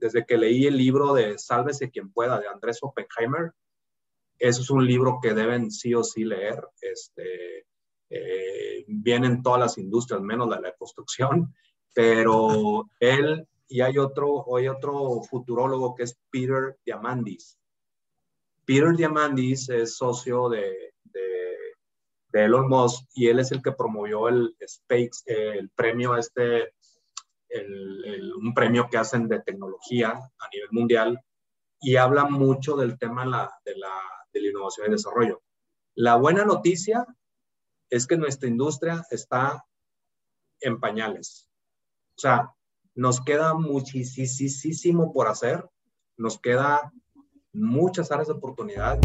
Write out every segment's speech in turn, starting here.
desde que leí el libro de Sálvese quien pueda de Andrés Oppenheimer, eso es un libro que deben sí o sí leer. Este, eh, vienen todas las industrias, menos la de la construcción, pero él y hay otro, hay otro futurólogo que es Peter Diamandis. Peter Diamandis es socio de, Elon Musk y él es el que promovió el Space, el premio este, un premio que hacen de tecnología a nivel mundial y habla mucho del tema de la, de la innovación y desarrollo. La buena noticia es que nuestra industria está en pañales. O sea, nos queda muchísimo por hacer, nos queda muchas áreas de oportunidad.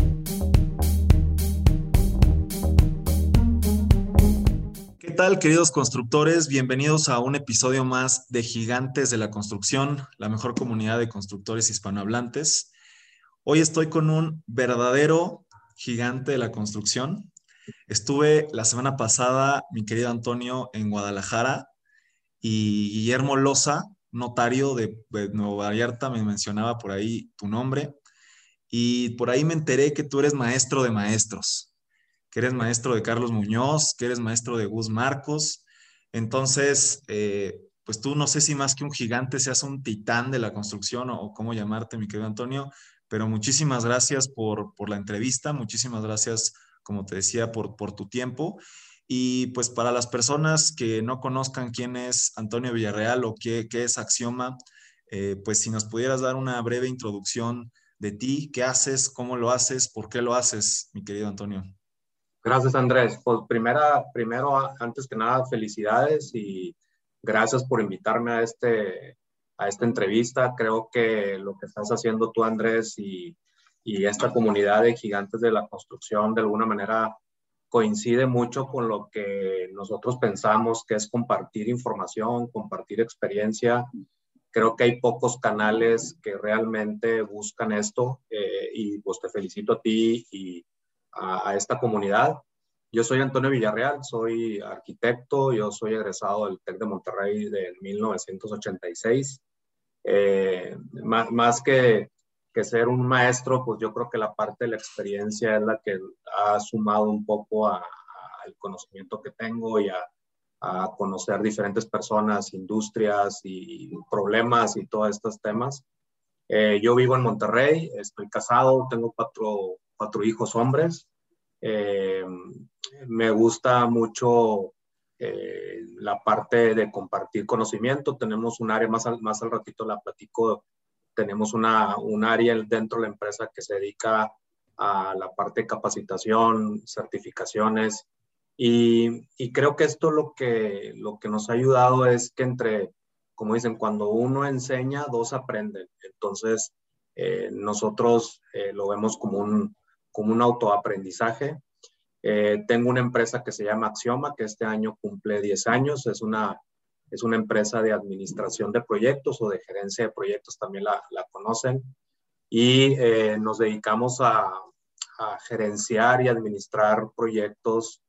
¿Qué tal, queridos constructores? Bienvenidos a un episodio más de Gigantes de la Construcción, la mejor comunidad de constructores hispanohablantes. Hoy estoy con un verdadero gigante de la construcción. Estuve la semana pasada, mi querido Antonio, en Guadalajara y Guillermo Loza, notario de, Nueva Vallarta, me mencionaba por ahí tu nombre. Y por ahí me enteré que tú eres maestro de maestros, que eres maestro de Carlos Muñoz, que eres maestro de Gus Marcos. Entonces, eh, pues tú no sé si más que un gigante seas un titán de la construcción o, cómo llamarte, mi querido Antonio, pero muchísimas gracias por, por la entrevista, muchísimas gracias, como te decía, por, por tu tiempo. Y pues para las personas que no conozcan quién es Antonio Villarreal o qué, qué es Axioma, eh, pues si nos pudieras dar una breve introducción de ti, qué haces, cómo lo haces, por qué lo haces, mi querido Antonio. Gracias, Andrés. Pues primera, primero, antes que nada, felicidades y gracias por invitarme a, este, a esta entrevista. Creo que lo que estás haciendo tú, Andrés, y, esta comunidad de gigantes de la construcción, de alguna manera, coincide mucho con lo que nosotros pensamos que es compartir información, compartir experiencia. Creo que hay pocos canales que realmente buscan esto eh, y pues te felicito a ti y a, esta comunidad. Yo soy Antonio Villarreal, soy arquitecto, yo soy egresado del TEC de Monterrey de 1986. Eh, más, más que que ser un maestro, pues yo creo que la parte de la experiencia es la que ha sumado un poco al conocimiento que tengo y a, conocer diferentes personas, industrias y problemas y todos estos temas. Eh, yo vivo en Monterrey, estoy casado, tengo cuatro, cuatro hijos hombres. Eh, me gusta mucho eh, la parte de compartir conocimiento. Tenemos un área más más al ratito, la platico tenemos una, un área dentro de la empresa que se dedica a la parte de capacitación, certificaciones. Y, y, creo que esto lo que, lo que nos ha ayudado es que entre, como dicen, cuando uno enseña, dos aprenden. Entonces, eh, nosotros eh, lo vemos como un, como un autoaprendizaje. Eh, tengo una empresa que se llama Axioma, que este año cumple 10 años. Es una es una empresa de administración de proyectos o de gerencia de proyectos, también la, conocen. Y eh, nos dedicamos a, gerenciar y administrar proyectos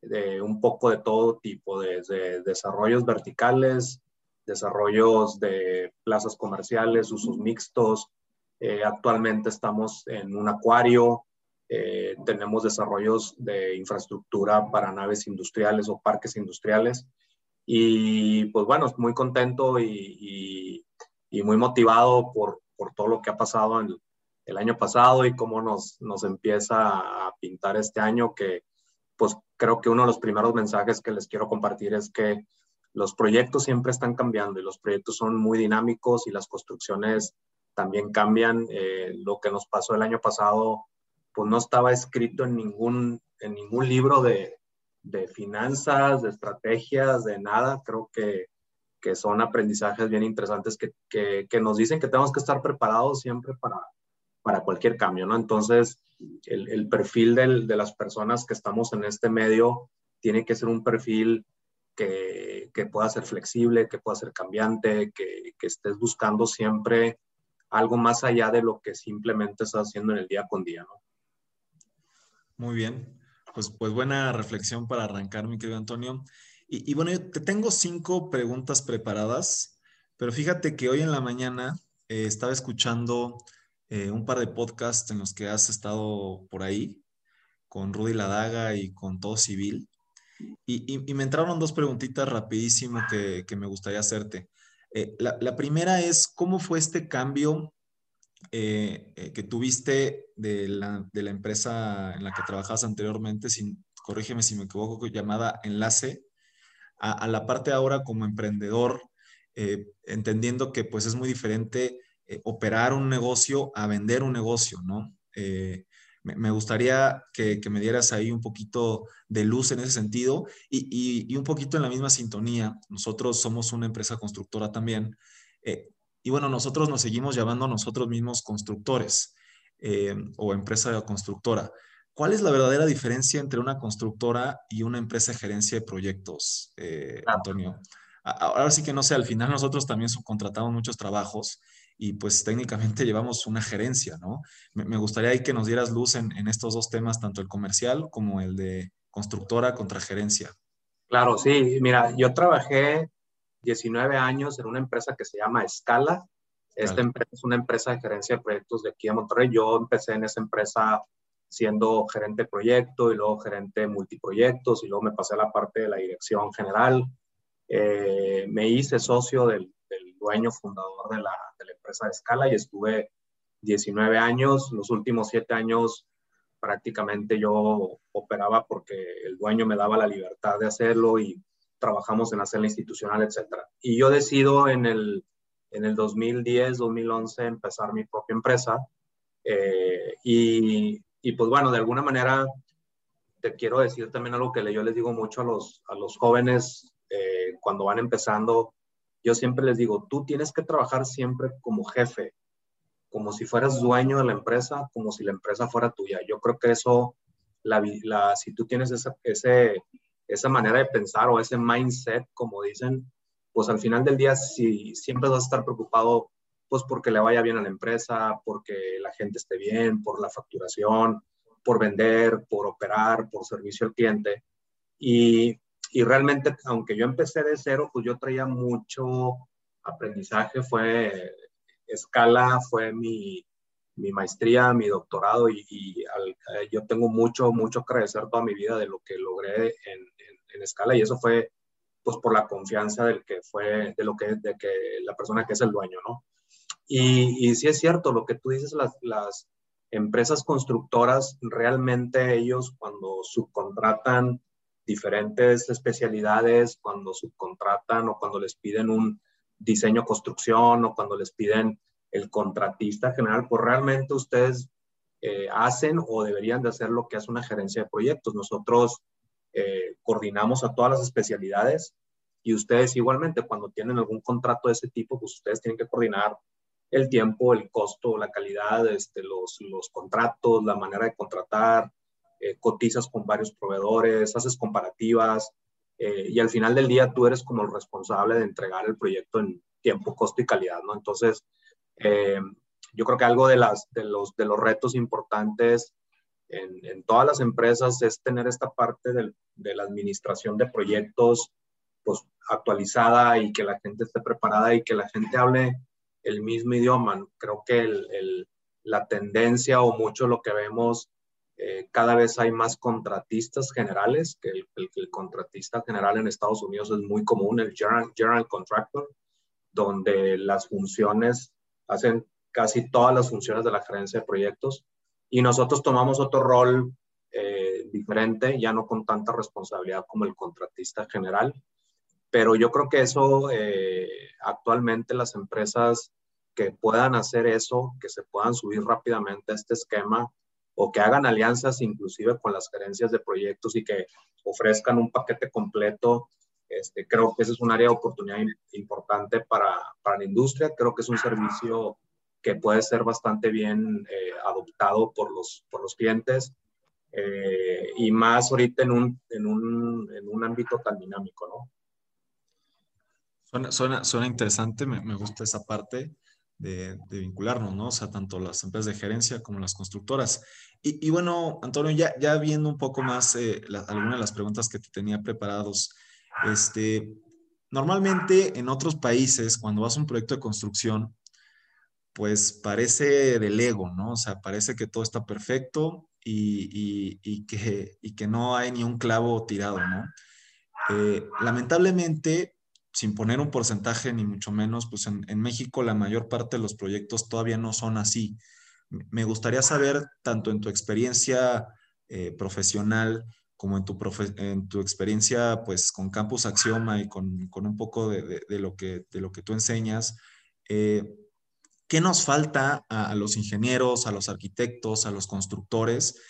de un poco de todo tipo, desde desarrollos verticales, desarrollos de plazas comerciales, usos mixtos. Eh, actualmente estamos en un acuario, eh, tenemos desarrollos de infraestructura para naves industriales o parques industriales. Y pues bueno, muy contento y, y, muy motivado por, por, todo lo que ha pasado en el año pasado y cómo nos, nos empieza a pintar este año, que pues creo que uno de los primeros mensajes que les quiero compartir es que los proyectos siempre están cambiando y los proyectos son muy dinámicos y las construcciones también cambian. Eh, lo que nos pasó el año pasado, pues no estaba escrito en ningún, en ningún libro de, de finanzas, de estrategias, de nada. Creo que, que son aprendizajes bien interesantes que, que, nos dicen que tenemos que estar preparados siempre para, para cualquier cambio, ¿no? Entonces, el, el perfil del, de las personas que estamos en este medio tiene que ser un perfil que, que pueda ser flexible, que pueda ser cambiante, que, que estés buscando siempre algo más allá de lo que simplemente estás haciendo en el día con día, ¿no? Muy bien pues, pues buena reflexión para arrancar, mi querido Antonio. Y, bueno, yo te tengo cinco preguntas preparadas, pero fíjate que hoy en la mañana eh, estaba escuchando eh, un par de podcasts en los que has estado por ahí con Rudy Ladaga y con Todo Civil. Y, me entraron dos preguntitas rapidísimo que, me gustaría hacerte. Eh, la, primera es, ¿cómo fue este cambio que tuviste de la, de la, empresa en la que trabajabas anteriormente, sin, corrígeme si me equivoco, llamada Enlace, a, la parte ahora como emprendedor, eh, entendiendo que pues es muy diferente eh, operar un negocio a vender un negocio, ¿no? Eh, me, gustaría que, me dieras ahí un poquito de luz en ese sentido y, y, un poquito en la misma sintonía. Nosotros somos una empresa constructora también. Y bueno, nosotros nos seguimos llamando nosotros mismos constructores o empresa constructora. ¿Cuál es la verdadera diferencia entre una constructora y una empresa de gerencia de proyectos, eh, Antonio? Ahora sí que no sé, al final nosotros también subcontratamos muchos trabajos y pues técnicamente llevamos una gerencia, ¿no? Me, gustaría ahí que nos dieras luz en, estos dos temas, tanto el comercial como el de constructora contra gerencia. Claro, sí, mira, yo trabajé 19 años en una empresa que se llama Escala. Esta empresa es una empresa de gerencia de proyectos de aquí a Monterrey. Yo empecé en esa empresa siendo gerente de proyecto y luego gerente de multiproyectos y luego me pasé a la parte de la dirección general. Eh, me hice socio del, dueño fundador de la, de la, empresa de escala y estuve 19 años. Los últimos 7 años prácticamente yo operaba porque el dueño me daba la libertad de hacerlo y trabajamos en la institucional, etc. Y yo decido en el, en el 2010, 2011 empezar mi propia empresa. Eh, y y pues bueno, de alguna manera te quiero decir también algo que yo les digo mucho a los, a los jóvenes eh, cuando van empezando. Yo siempre les digo, tú tienes que trabajar siempre como jefe, como si fueras dueño de la empresa, como si la empresa fuera tuya. Yo creo que eso, la, la, si tú tienes esa, ese, esa manera de pensar o ese mindset, como dicen, pues al final del día si, siempre vas a estar preocupado pues porque le vaya bien a la empresa, porque la gente esté bien, por la facturación, por vender, por operar, por servicio al cliente. Y, y realmente, aunque yo empecé de cero, pues yo traía mucho aprendizaje, fue escala, fue mi, mi maestría, mi doctorado y, eh, yo tengo mucho, mucho que agradecer toda mi vida de lo que logré en, en, escala y eso fue pues por la confianza del que fue, de lo que, de que la persona que es el dueño, ¿no? Y, y sí es cierto, lo que tú dices, las, las empresas constructoras, realmente ellos cuando subcontratan diferentes especialidades, cuando subcontratan o cuando les piden un diseño construcción o cuando les piden el contratista general, pues realmente ustedes eh, hacen o deberían de hacer lo que hace una gerencia de proyectos. Nosotros eh, coordinamos a todas las especialidades y ustedes igualmente cuando tienen algún contrato de ese tipo, pues ustedes tienen que coordinar el tiempo, el costo, la calidad, este, los, los contratos, la manera de contratar, eh, cotizas con varios proveedores, haces comparativas eh, y al final del día tú eres como el responsable de entregar el proyecto en tiempo, costo y calidad, ¿no? Entonces, eh, yo creo que algo de, las, de, los, de los retos importantes en, todas las empresas es tener esta parte del, de la administración de proyectos pues actualizada y que la gente esté preparada y que la gente hable el mismo idioma. Creo que el, la tendencia o mucho lo que vemos, eh, cada vez hay más contratistas generales, que el, el, contratista general en Estados Unidos es muy común, el general, general contractor, donde las funciones hacen casi todas las funciones de la gerencia de proyectos y nosotros tomamos otro rol eh, diferente, ya no con tanta responsabilidad como el contratista general, pero yo creo que eso eh, actualmente las empresas que puedan hacer eso, que se puedan subir rápidamente a este esquema o que hagan alianzas inclusive con las gerencias de proyectos y que ofrezcan un paquete completo. Este, creo que ese es un área de oportunidad importante para, para la industria. Creo que es un servicio que puede ser bastante bien eh, adoptado por los, por los clientes eh, y más ahorita en un, en un, en un ámbito tan dinámico, ¿no? Suena, suena, interesante, me, me, gusta esa parte de, vincularnos, ¿no? O sea, tanto las empresas de gerencia como las constructoras. Y, bueno, Antonio, ya, ya viendo un poco más eh, algunas de las preguntas que te tenía preparados, este, normalmente en otros países, cuando vas a un proyecto de construcción, pues parece del ego, ¿no? O sea, parece que todo está perfecto y, que, que, no hay ni un clavo tirado, ¿no? Eh, lamentablemente, sin poner un porcentaje ni mucho menos, pues en, México la mayor parte de los proyectos todavía no son así. Me gustaría saber, tanto en tu experiencia eh, profesional como en tu, en tu experiencia pues con Campus Axioma y con, un poco de, lo que, de lo que tú enseñas, eh, ¿Qué nos falta a, los ingenieros, a los arquitectos, a los constructores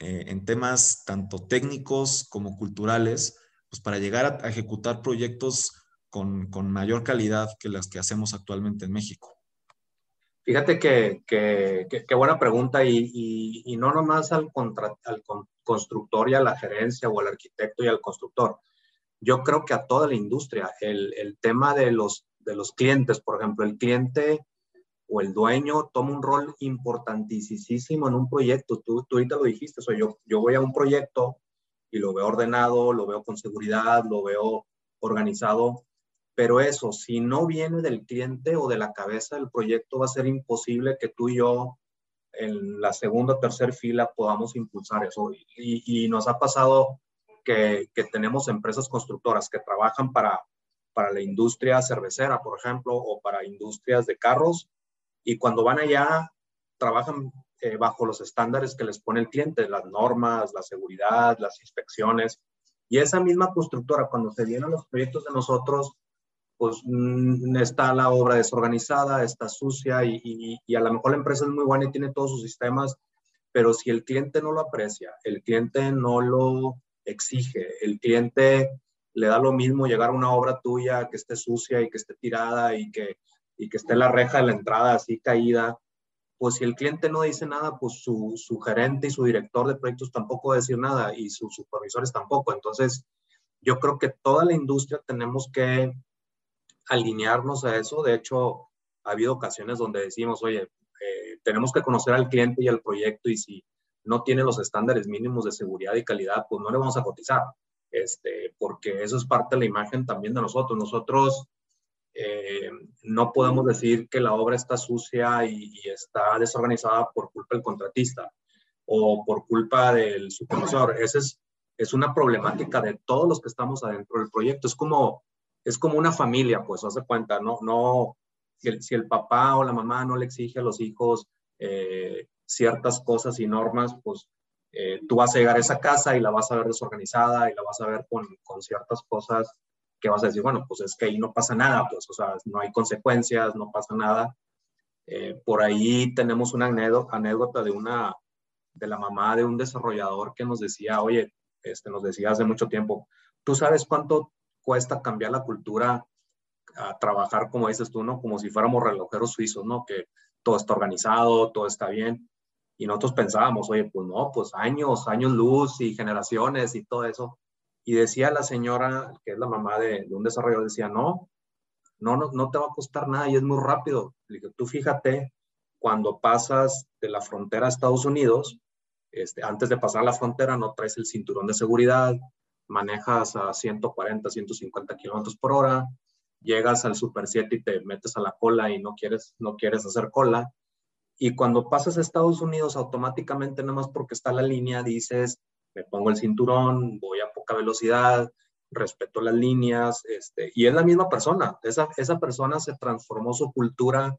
eh, en temas tanto técnicos como culturales, pues para llegar a, ejecutar proyectos con, mayor calidad que las que hacemos actualmente en México? Fíjate que, que, buena pregunta y, y, no nomás al, al constructor y a la gerencia o al arquitecto y al constructor. Yo creo que a toda la industria, el, el tema de los, de los clientes, por ejemplo, el cliente o el dueño toma un rol importantísimo en un proyecto. Tú, tú ahorita lo dijiste, soy yo, yo voy a un proyecto y lo veo ordenado, lo veo con seguridad, lo veo organizado, pero eso, si no viene del cliente o de la cabeza del proyecto, va a ser imposible que tú y yo en la segunda o tercera fila podamos impulsar eso. Y, y nos ha pasado que, que, tenemos empresas constructoras que trabajan para, para la industria cervecera, por ejemplo, o para industrias de carros, y cuando van allá, trabajan eh, bajo los estándares que les pone el cliente, las normas, la seguridad, las inspecciones. Y esa misma constructora, cuando se vienen los proyectos de nosotros, pues mm, está la obra desorganizada, está sucia y, y, a lo mejor la empresa es muy buena y tiene todos sus sistemas, pero si el cliente no lo aprecia, el cliente no lo exige, el cliente le da lo mismo llegar a una obra tuya que esté sucia y que esté tirada y que y que esté la reja de la entrada así caída, pues si el cliente no dice nada, pues su, su gerente y su director de proyectos tampoco va a decir nada y sus supervisores tampoco. Entonces, yo creo que toda la industria tenemos que alinearnos a eso. De hecho, ha habido ocasiones donde decimos, oye, eh, tenemos que conocer al cliente y al proyecto y si no tiene los estándares mínimos de seguridad y calidad, pues no le vamos a cotizar, este, porque eso es parte de la imagen también de nosotros. Nosotros eh, no podemos decir que la obra está sucia y, está desorganizada por culpa del contratista o por culpa del supervisor. Esa es, es una problemática de todos los que estamos adentro del proyecto. Es como, es como una familia, pues, hace cuenta, ¿no? no si, el, papá o la mamá no le exige a los hijos eh, ciertas cosas y normas, pues eh, tú vas a llegar a esa casa y la vas a ver desorganizada y la vas a ver con, con ciertas cosas que vas a decir, bueno, pues es que ahí no pasa nada, pues, o sea, no hay consecuencias, no pasa nada. Eh, por ahí tenemos una anécdota de una, de la mamá de un desarrollador que nos decía, oye, este, nos decía hace mucho tiempo, ¿tú sabes cuánto cuesta cambiar la cultura a trabajar, como dices tú, ¿no? Como si fuéramos relojeros suizos, ¿no? Que todo está organizado, todo está bien. Y nosotros pensábamos, oye, pues no, pues años, años luz y generaciones y todo eso. Y decía la señora, que es la mamá de, un desarrollador, decía, no, no, no, te va a costar nada y es muy rápido. Le dije, tú fíjate, cuando pasas de la frontera a Estados Unidos, este, antes de pasar la frontera no traes el cinturón de seguridad, manejas a 140, 150 kilómetros por hora, llegas al Super 7 y te metes a la cola y no quieres, no quieres hacer cola. Y cuando pasas a Estados Unidos, automáticamente, nada más porque está la línea, dices, me pongo el cinturón, voy poca velocidad, respeto las líneas, este, y es la misma persona. Esa, esa persona se transformó su cultura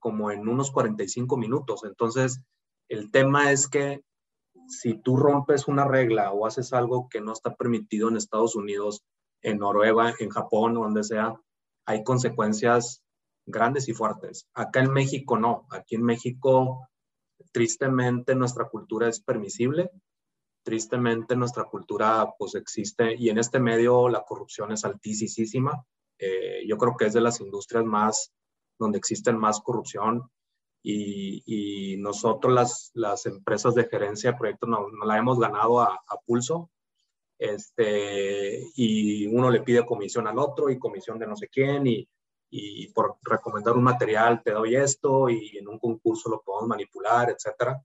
como en unos 45 minutos. Entonces, el tema es que si tú rompes una regla o haces algo que no está permitido en Estados Unidos, en Noruega, en Japón, donde sea, hay consecuencias grandes y fuertes. Acá en México no. Aquí en México, tristemente, nuestra cultura es permisible tristemente nuestra cultura pues existe y en este medio la corrupción es altísima. Eh, yo creo que es de las industrias más donde existen más corrupción y, nosotros las, las, empresas de gerencia de proyectos no, la hemos ganado a, pulso. Este, y uno le pide comisión al otro y comisión de no sé quién y, y por recomendar un material te doy esto y en un concurso lo podemos manipular, etcétera.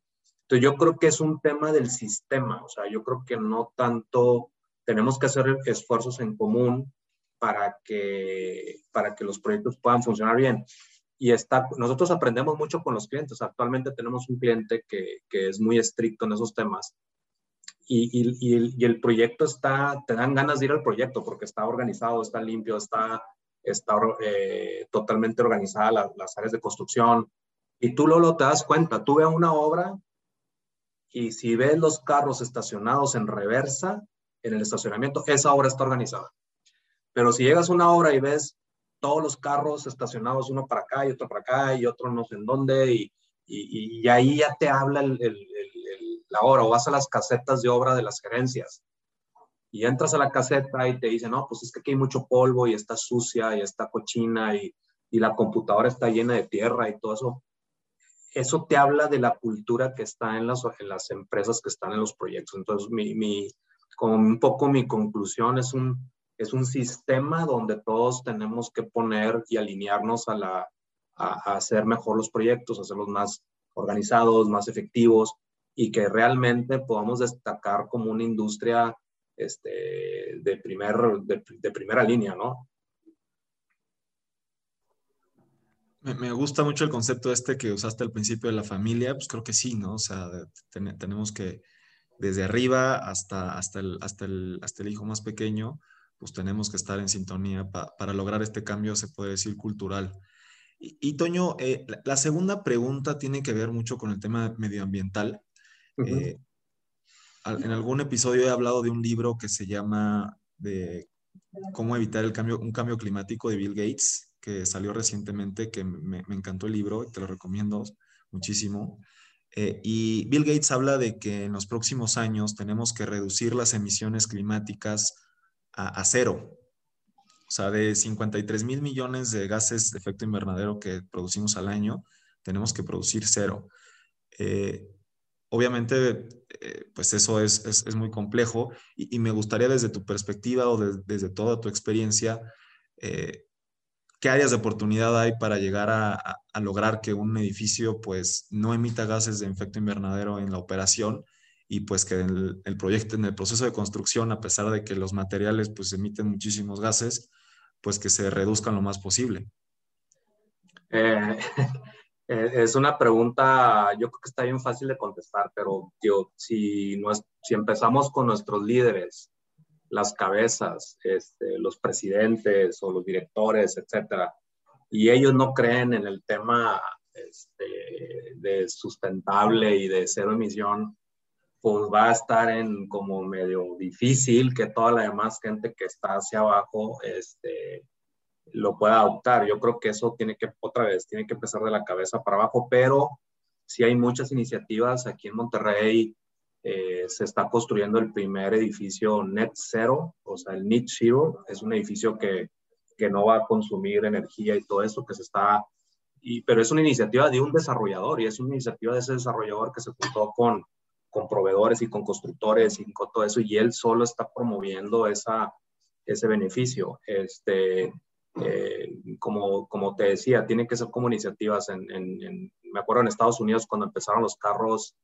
Entonces yo creo que es un tema del sistema, o sea, yo creo que no tanto tenemos que hacer esfuerzos en común para que, para que los proyectos puedan funcionar bien. y está, nosotros aprendemos mucho con los clientes. Actualmente tenemos un cliente que, que es muy estricto en esos temas y, y, el, y, el, proyecto está, te dan ganas de ir al proyecto porque está organizado, está limpio, está, está eh, totalmente organizada las áreas de construcción. Y tú luego te das cuenta, tú ves una obra y si ves los carros estacionados en reversa en el estacionamiento, esa obra está organizada. Pero si llegas a una obra y ves todos los carros estacionados uno para acá y otro para acá y otro no sé en dónde y, y, ahí ya te habla la obra o vas a las casetas de obra de las gerencias y entras a la caseta y te dicen, no, pues es que aquí hay mucho polvo y está sucia y está cochina y, y la computadora está llena de tierra y todo eso. Eso te habla de la cultura que está en las, en las empresas que están en los proyectos. Entonces, mi, mi, como un poco mi conclusión es un, es un sistema donde todos tenemos que poner y alinearnos a, la, a, hacer mejor los proyectos, hacerlos más organizados, más efectivos y que realmente podamos destacar como una industria este, de, primer, de, primera línea, ¿no? Me, gusta mucho el concepto este que usaste al principio de la familia, pues creo que sí, ¿no? O sea, ten, tenemos que desde arriba hasta, hasta, el, hasta, el, hasta el hijo más pequeño, pues tenemos que estar en sintonía pa, para lograr este cambio, se puede decir, cultural. Y, y Toño, eh, la, la, segunda pregunta tiene que ver mucho con el tema medioambiental. Uh -huh. eh, en algún episodio he hablado de un libro que se llama de cómo evitar el cambio, un cambio climático de Bill Gates, que salió recientemente, que me, encantó el libro, te lo recomiendo muchísimo. Eh, y Bill Gates habla de que en los próximos años tenemos que reducir las emisiones climáticas a, cero. O sea, de 53 mil millones de gases de efecto invernadero que producimos al año, tenemos que producir cero. Eh, obviamente, eh, pues eso es, es, muy complejo y, y, me gustaría desde tu perspectiva o de, desde toda tu experiencia, ¿qué áreas de oportunidad hay para llegar a, a, a, lograr que un edificio pues no emita gases de efecto invernadero en la operación y pues que el, el proyecto, en el proceso de construcción, a pesar de que los materiales pues emiten muchísimos gases, pues que se reduzcan lo más posible? Eh, es una pregunta, yo creo que está bien fácil de contestar, pero yo, si, no es, si empezamos con nuestros líderes, las cabezas, este, los presidentes o los directores, etcétera, y ellos no creen en el tema este, de sustentable y de cero emisión, pues va a estar en como medio difícil que toda la demás gente que está hacia abajo este, lo pueda adoptar. Yo creo que eso tiene que, otra vez, tiene que empezar de la cabeza para abajo, pero sí hay muchas iniciativas. Aquí en Monterrey eh, se está construyendo el primer edificio net zero, o sea, el net zero es un edificio que, que no va a consumir energía y todo eso, que se está, y, pero es una iniciativa de un desarrollador y es una iniciativa de ese desarrollador que se juntó con con proveedores y con constructores y con todo eso, y él solo está promoviendo esa, ese beneficio. Este, eh, como, como te decía, tiene que ser como iniciativas. En, en, en, me acuerdo en Estados Unidos cuando empezaron los carros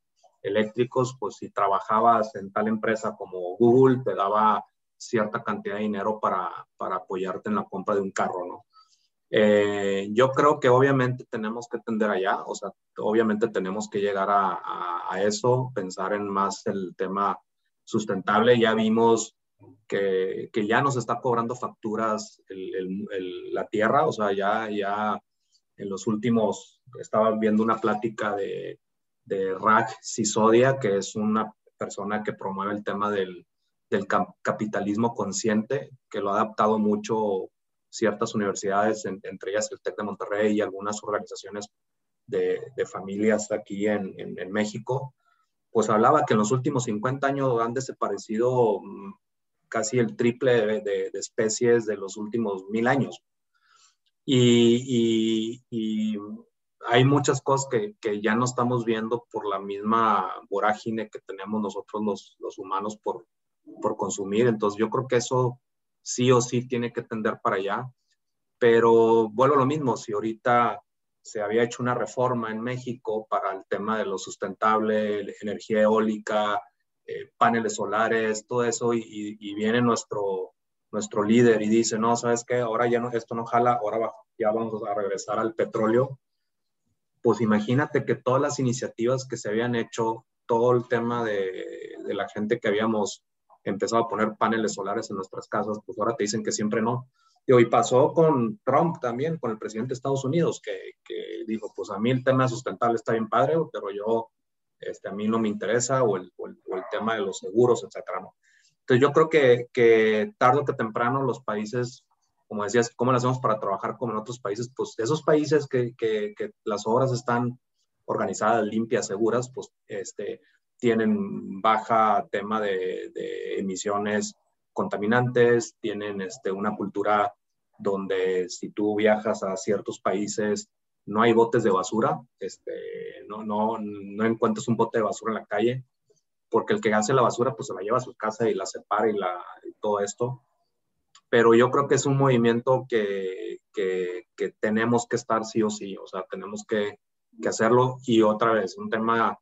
eléctricos, pues si trabajabas en tal empresa como Google, te daba cierta cantidad de dinero para, para apoyarte en la compra de un carro, ¿no? Eh, yo creo que obviamente tenemos que tender allá, o sea, obviamente tenemos que llegar a, a, a, eso, pensar en más el tema sustentable. Ya vimos que, que ya nos está cobrando facturas el, el, el, la tierra, o sea, ya, ya en los últimos, estaba viendo una plática de, de Raj Sisodia, que es una persona que promueve el tema del, del capitalismo consciente, que lo ha adaptado mucho ciertas universidades, en, entre ellas el TEC de Monterrey y algunas organizaciones de, de familias aquí en, en, México, pues hablaba que en los últimos 50 años han desaparecido mm, casi el triple de, especies de los últimos mil años. Y hay muchas cosas que, que, ya no estamos viendo por la misma vorágine que tenemos nosotros los, los humanos por, por consumir. Entonces yo creo que eso sí o sí tiene que tender para allá. Pero vuelvo a lo mismo, si ahorita se había hecho una reforma en México para el tema de lo sustentable, energía eólica, eh, paneles solares, todo eso, y, y, viene nuestro, nuestro líder y dice, no, ¿sabes qué? Ahora ya no, esto no jala, ahora ya vamos a regresar al petróleo. Pues imagínate que todas las iniciativas que se habían hecho, todo el tema de, de la gente que habíamos empezado a poner paneles solares en nuestras casas, pues ahora te dicen que siempre no. Y hoy pasó con Trump también, con el presidente de Estados Unidos, que, que, dijo, pues a mí el tema sustentable está bien padre, pero yo, este, a mí no me interesa, o el, o el, o el tema de los seguros, etcétera, ¿no? Entonces yo creo que, que tarde o que temprano los países, como decías, ¿cómo lo hacemos para trabajar como en otros países? Pues esos países que, que, las obras están organizadas, limpias, seguras, pues este, tienen baja tema de, de emisiones contaminantes, tienen este, una cultura donde si tú viajas a ciertos países no hay botes de basura, este, no, no, no encuentras un bote de basura en la calle, porque el que hace la basura pues se la lleva a su casa y la separa y, la, y todo esto. Pero yo creo que es un movimiento que, que, tenemos que estar sí o sí, o sea, tenemos que, que hacerlo y otra vez, un tema,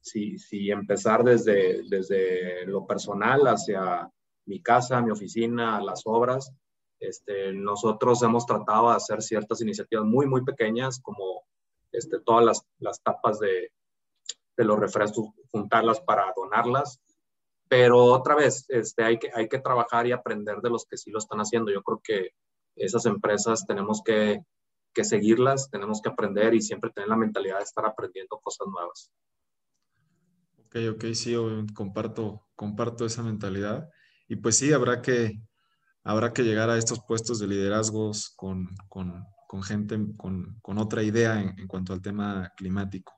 si, si empezar desde, desde lo personal hacia mi casa, mi oficina, las obras, este, nosotros hemos tratado de hacer ciertas iniciativas muy, muy pequeñas, como este, todas las, las tapas de, de los refrescos, juntarlas para donarlas. Pero otra vez, este, hay, que, hay que trabajar y aprender de los que sí lo están haciendo. Yo creo que esas empresas tenemos que, que seguirlas, tenemos que aprender y siempre tener la mentalidad de estar aprendiendo cosas nuevas. Ok, ok, sí, comparto, comparto esa mentalidad. Y pues sí, habrá que, habrá que llegar a estos puestos de liderazgos con, con, con gente con, con, otra idea en, cuanto al tema climático.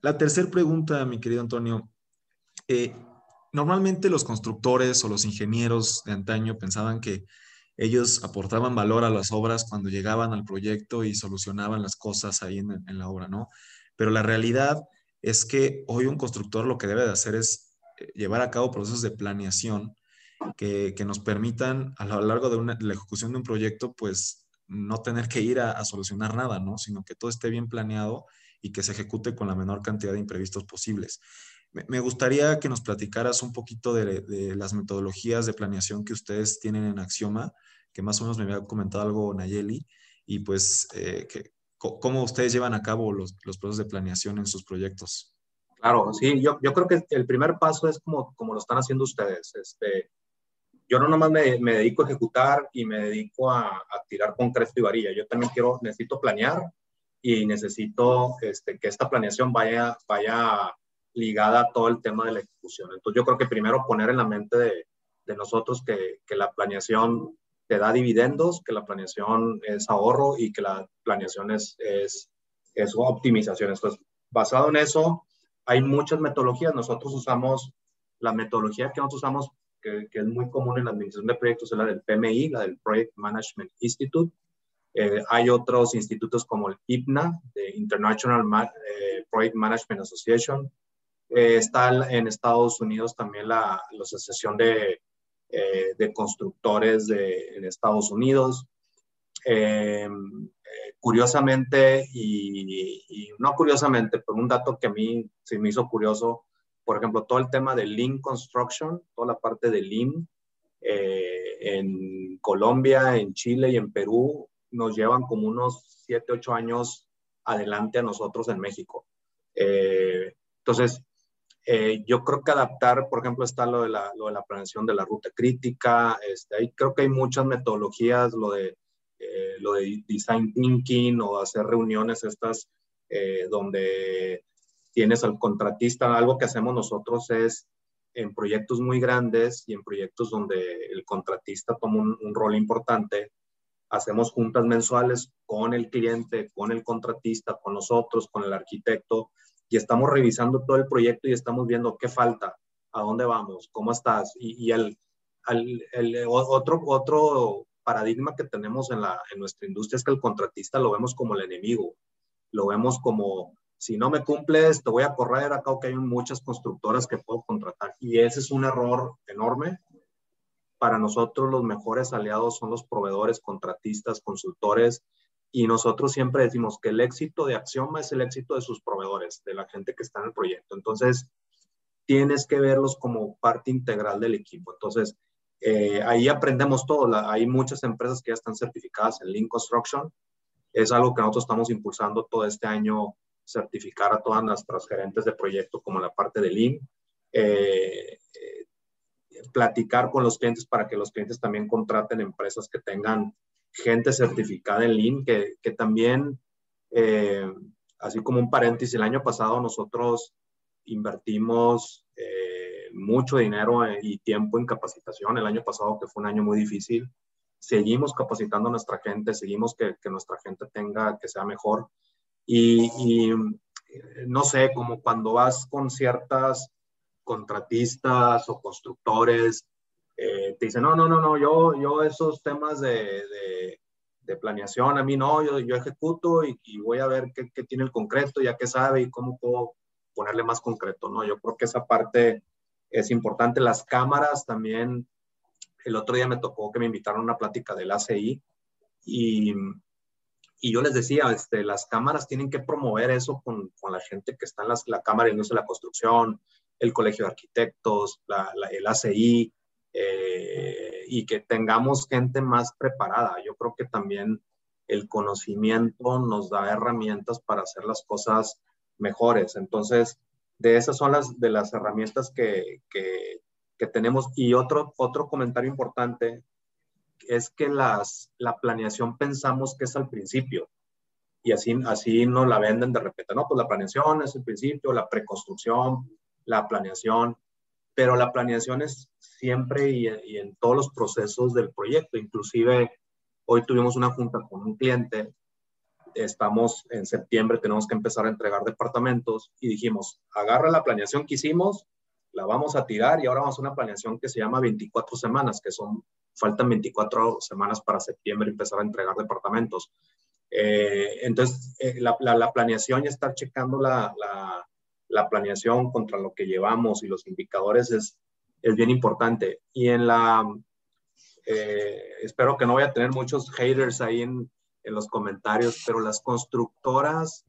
La tercera pregunta, mi querido Antonio. Eh, normalmente los constructores o los ingenieros de antaño pensaban que ellos aportaban valor a las obras cuando llegaban al proyecto y solucionaban las cosas ahí en, la obra, ¿no? Pero la realidad es que hoy un constructor lo que debe de hacer es eh, llevar a cabo procesos de planeación que, nos permitan a lo largo de, la ejecución de un proyecto, pues no tener que ir a, a, solucionar nada, ¿no? Sino que todo esté bien planeado y que se ejecute con la menor cantidad de imprevistos posibles. Me gustaría que nos platicaras un poquito de, las metodologías de planeación que ustedes tienen en Axioma, que más o menos me había comentado algo Nayeli, y pues eh, que, cómo ustedes llevan a cabo los, los, procesos de planeación en sus proyectos. Claro, sí, yo, yo creo que el primer paso es como, como lo están haciendo ustedes. Este, yo no nomás me, me, dedico a ejecutar y me dedico a, a tirar concreto y varilla. Yo también quiero, necesito planear, y necesito este, que esta planeación vaya, vaya ligada a todo el tema de la ejecución. Entonces yo creo que primero poner en la mente de, de nosotros que, que, la planeación te da dividendos, que la planeación es ahorro y que la planeación es, es, es optimización. Entonces, basado en eso, hay muchas metodologías. Nosotros usamos la metodología que nosotros usamos, que, que es muy común en la administración de proyectos, es la del PMI, la del Project Management Institute eh, hay otros institutos como el IPNA, de International eh, Project Management Association. Eh, está en Estados Unidos también la, la Asociación de, eh, de Constructores de, en Estados Unidos. curiosamente, y, y, no curiosamente, pero un dato que a mí se me hizo curioso, por ejemplo, todo el tema de Lean Construction, toda la parte de Lean, en Colombia, en Chile y en Perú nos llevan como unos 7, 8 años adelante a nosotros en México. Eh, entonces, eh, yo creo que adaptar, por ejemplo, está lo de la, lo de la prevención de la ruta crítica, este, ahí creo que hay muchas metodologías, lo de, eh, lo de design thinking o hacer reuniones estas eh, donde tienes al contratista, algo que hacemos nosotros es en proyectos muy grandes y en proyectos donde el contratista toma un, un rol importante, hacemos juntas mensuales con el cliente, con el contratista, con nosotros, con el arquitecto, y estamos revisando todo el proyecto y estamos viendo qué falta, a dónde vamos, cómo estás. Y, el, otro, otro paradigma que tenemos en, la, en nuestra industria es que el contratista lo vemos como el enemigo, lo vemos como, si no me cumples, te voy a correr, acá que hay muchas constructoras que puedo contratar. Y ese es un error enorme para nosotros los mejores aliados son los proveedores, contratistas, consultores, y nosotros siempre decimos que el éxito de Axioma es el éxito de sus proveedores, de la gente que está en el proyecto. Entonces, tienes que verlos como parte integral del equipo. Entonces, Eh, ahí aprendemos todo. hay muchas empresas que ya están certificadas en Lean Construction. Es algo que nosotros estamos impulsando todo este año, certificar a todas nuestras gerentes de proyecto como la parte de Lean. Eh, eh, platicar con los clientes para que los clientes también contraten empresas que tengan gente certificada en Lean, que, que también, así como un paréntesis, el año pasado nosotros invertimos mucho dinero eh, y tiempo en capacitación. El año pasado, que fue un año muy difícil, seguimos capacitando a nuestra gente, seguimos que, que nuestra gente tenga, que sea mejor. Y, eh, no sé, como cuando vas con ciertas contratistas o constructores, eh, te dicen, no, no, no, no, yo, yo esos temas de, de, planeación, a mí no, yo, yo ejecuto y, voy a ver qué, qué, tiene el concreto, ya qué sabe y cómo puedo ponerle más concreto, ¿no? Yo creo que esa parte es importante. Las cámaras también, el otro día me tocó que me invitaron a una plática del ACI y, y yo les decía, este, las cámaras tienen que promover eso con, con la gente que está en las, la Cámara de Industria de la Construcción, el Colegio de Arquitectos, la, el ACI, eh, y que tengamos gente más preparada. Yo creo que también el conocimiento nos da herramientas para hacer las cosas mejores. Entonces, de esas son las de las herramientas que, que, que, tenemos. Y otro, otro comentario importante es que las, la planeación pensamos que es al principio. Y así, así nos la venden de repente. No, pues la planeación es el principio, la preconstrucción, la planeación. Pero la planeación es siempre y, en todos los procesos del proyecto. Inclusive hoy tuvimos una junta con un cliente estamos en septiembre, tenemos que empezar a entregar departamentos y dijimos, agarra la planeación que hicimos, la vamos a tirar y ahora vamos a una planeación que se llama 24 semanas, que son, faltan 24 semanas para septiembre empezar a entregar departamentos. Eh, entonces, eh, la, la, planeación y estar checando la, la, planeación contra lo que llevamos y los indicadores es, es bien importante. Y en la, eh, espero que no voy a tener muchos haters ahí en, en los comentarios, pero las constructoras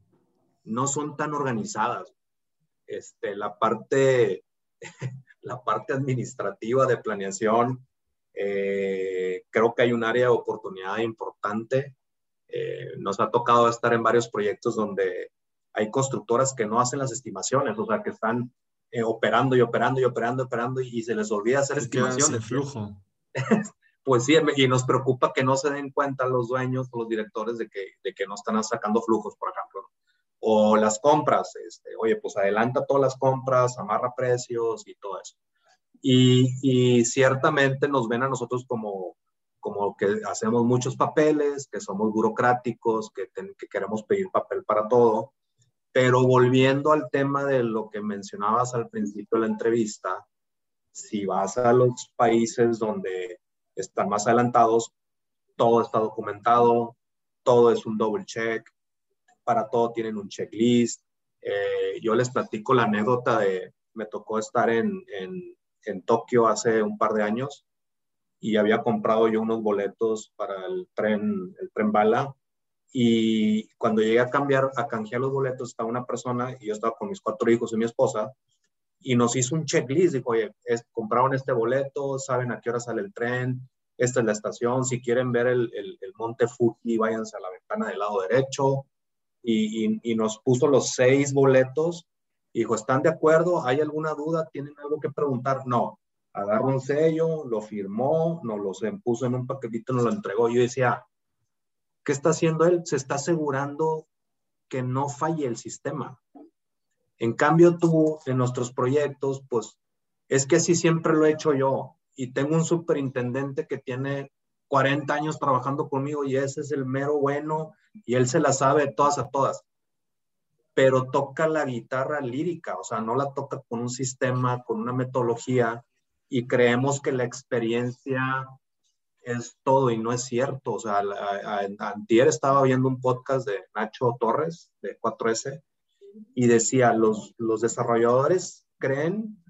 no son tan organizadas. Este, la parte, la parte administrativa de planeación, eh, creo que hay un área de oportunidad importante. Eh, nos ha tocado estar en varios proyectos donde hay constructoras que no hacen las estimaciones, o sea, que están eh, operando y operando y operando, operando y, se les olvida hacer estimaciones. flujo. pues sí, y nos preocupa que no se den cuenta los dueños o los directores de que, de que no están sacando flujos, por ejemplo. O las compras, este, oye, pues adelanta todas las compras, amarra precios y todo eso. Y, y ciertamente nos ven a nosotros como, como que hacemos muchos papeles, que somos burocráticos, que, que queremos pedir papel para todo. Pero volviendo al tema de lo que mencionabas al principio de la entrevista, si vas a los países donde están más adelantados, todo está documentado, todo es un double check, para todo tienen un checklist. Eh, yo les platico la anécdota de, me tocó estar en, en, en, Tokio hace un par de años y había comprado yo unos boletos para el tren, el tren bala. Y cuando llegué a cambiar, a canjear los boletos, estaba una persona y yo estaba con mis cuatro hijos y mi esposa y nos hizo un checklist, dijo, oye, es, compraron este boleto, saben a qué hora sale el tren, esta es la estación, si quieren ver el, el, el monte Fuji, váyanse a la ventana del lado derecho, y, y, y, nos puso los seis boletos, dijo, ¿están de acuerdo? ¿Hay alguna duda? ¿Tienen algo que preguntar? No, agarró un sello, lo firmó, nos lo puso en un paquetito, nos lo entregó, yo decía, ¿qué está haciendo él? Se está asegurando que no falle el sistema. En cambio, tú, en nuestros proyectos, pues es que así siempre lo he hecho yo. Y tengo un superintendente que tiene 40 años trabajando conmigo y ese es el mero bueno y él se la sabe todas a todas. Pero toca la guitarra lírica, o sea, no la toca con un sistema, con una metodología y creemos que la experiencia es todo y no es cierto. O sea, antier estaba viendo un podcast de Nacho Torres de 4S y decía, los, los desarrolladores creen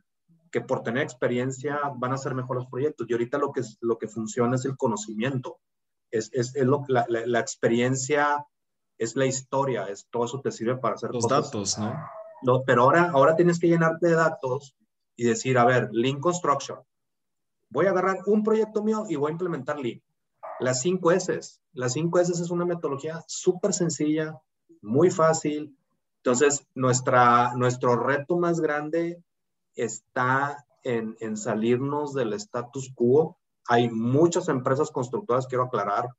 que por tener experiencia van a ser mejores proyectos. Y ahorita lo que, es, lo que funciona es el conocimiento. Es, es, es lo, la, la, la, experiencia, es la historia, es, todo eso te sirve para hacer Los cosas. datos, ¿no? ¿no? Pero ahora, ahora tienes que llenarte de datos y decir, a ver, Link Construction, Voy a agarrar un proyecto mío y voy a implementar Lean. Las 5 S. Las 5 S es una metodología súper sencilla, muy fácil. Entonces, nuestra, nuestro reto más grande está en, en salirnos del status quo. Hay muchas empresas constructoras, quiero aclarar,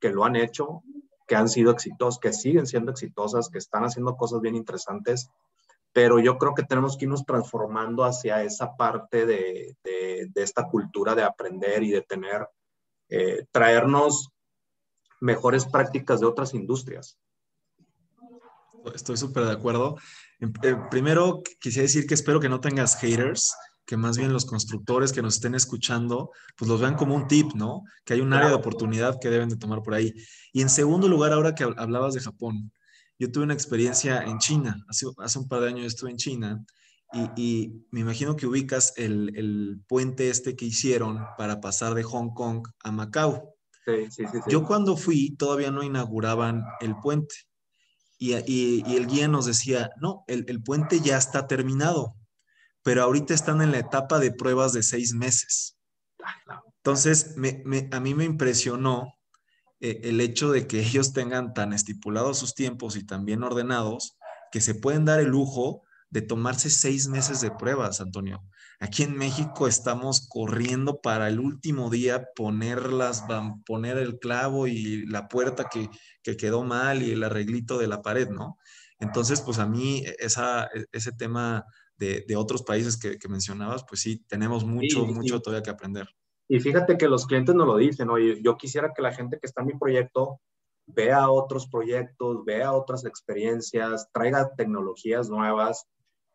que lo han hecho, que han sido exitosas, que siguen siendo exitosas, que están haciendo cosas bien interesantes, pero yo creo que tenemos que irnos transformando hacia esa parte de, de, esta cultura de aprender y de tener, eh, traernos mejores prácticas de otras industrias. Estoy súper de acuerdo. Eh, primero, quisiera decir que espero que no tengas haters que más bien los constructores que nos estén escuchando, pues los vean como un tip, ¿no? Que hay un área de oportunidad que deben de tomar por ahí. Y en segundo lugar, ahora que hablabas de Japón, yo tuve una experiencia en China, hace, hace un par de años estuve en China y, me imagino que ubicas el, el, puente este que hicieron para pasar de Hong Kong a Macao. Sí, sí, sí, yo cuando fui todavía no inauguraban el puente y, y, y el guía nos decía, no, el, el puente ya está terminado pero ahorita están en la etapa de pruebas de seis meses. Entonces, a mí me impresionó eh, el hecho de que ellos tengan tan estipulados sus tiempos y tan bien ordenados que se pueden dar el lujo de tomarse seis meses de pruebas, Antonio. Aquí en México estamos corriendo para el último día poner, las, poner el clavo y la puerta que, que quedó mal y el arreglito de la pared, ¿no? Entonces, pues a mí esa, e, ese tema de, otros países que, mencionabas, pues sí, tenemos mucho, mucho todavía que aprender. Y fíjate que los clientes nos lo dicen, oye, yo quisiera que la gente que está en mi proyecto vea otros proyectos, vea otras experiencias, traiga tecnologías nuevas.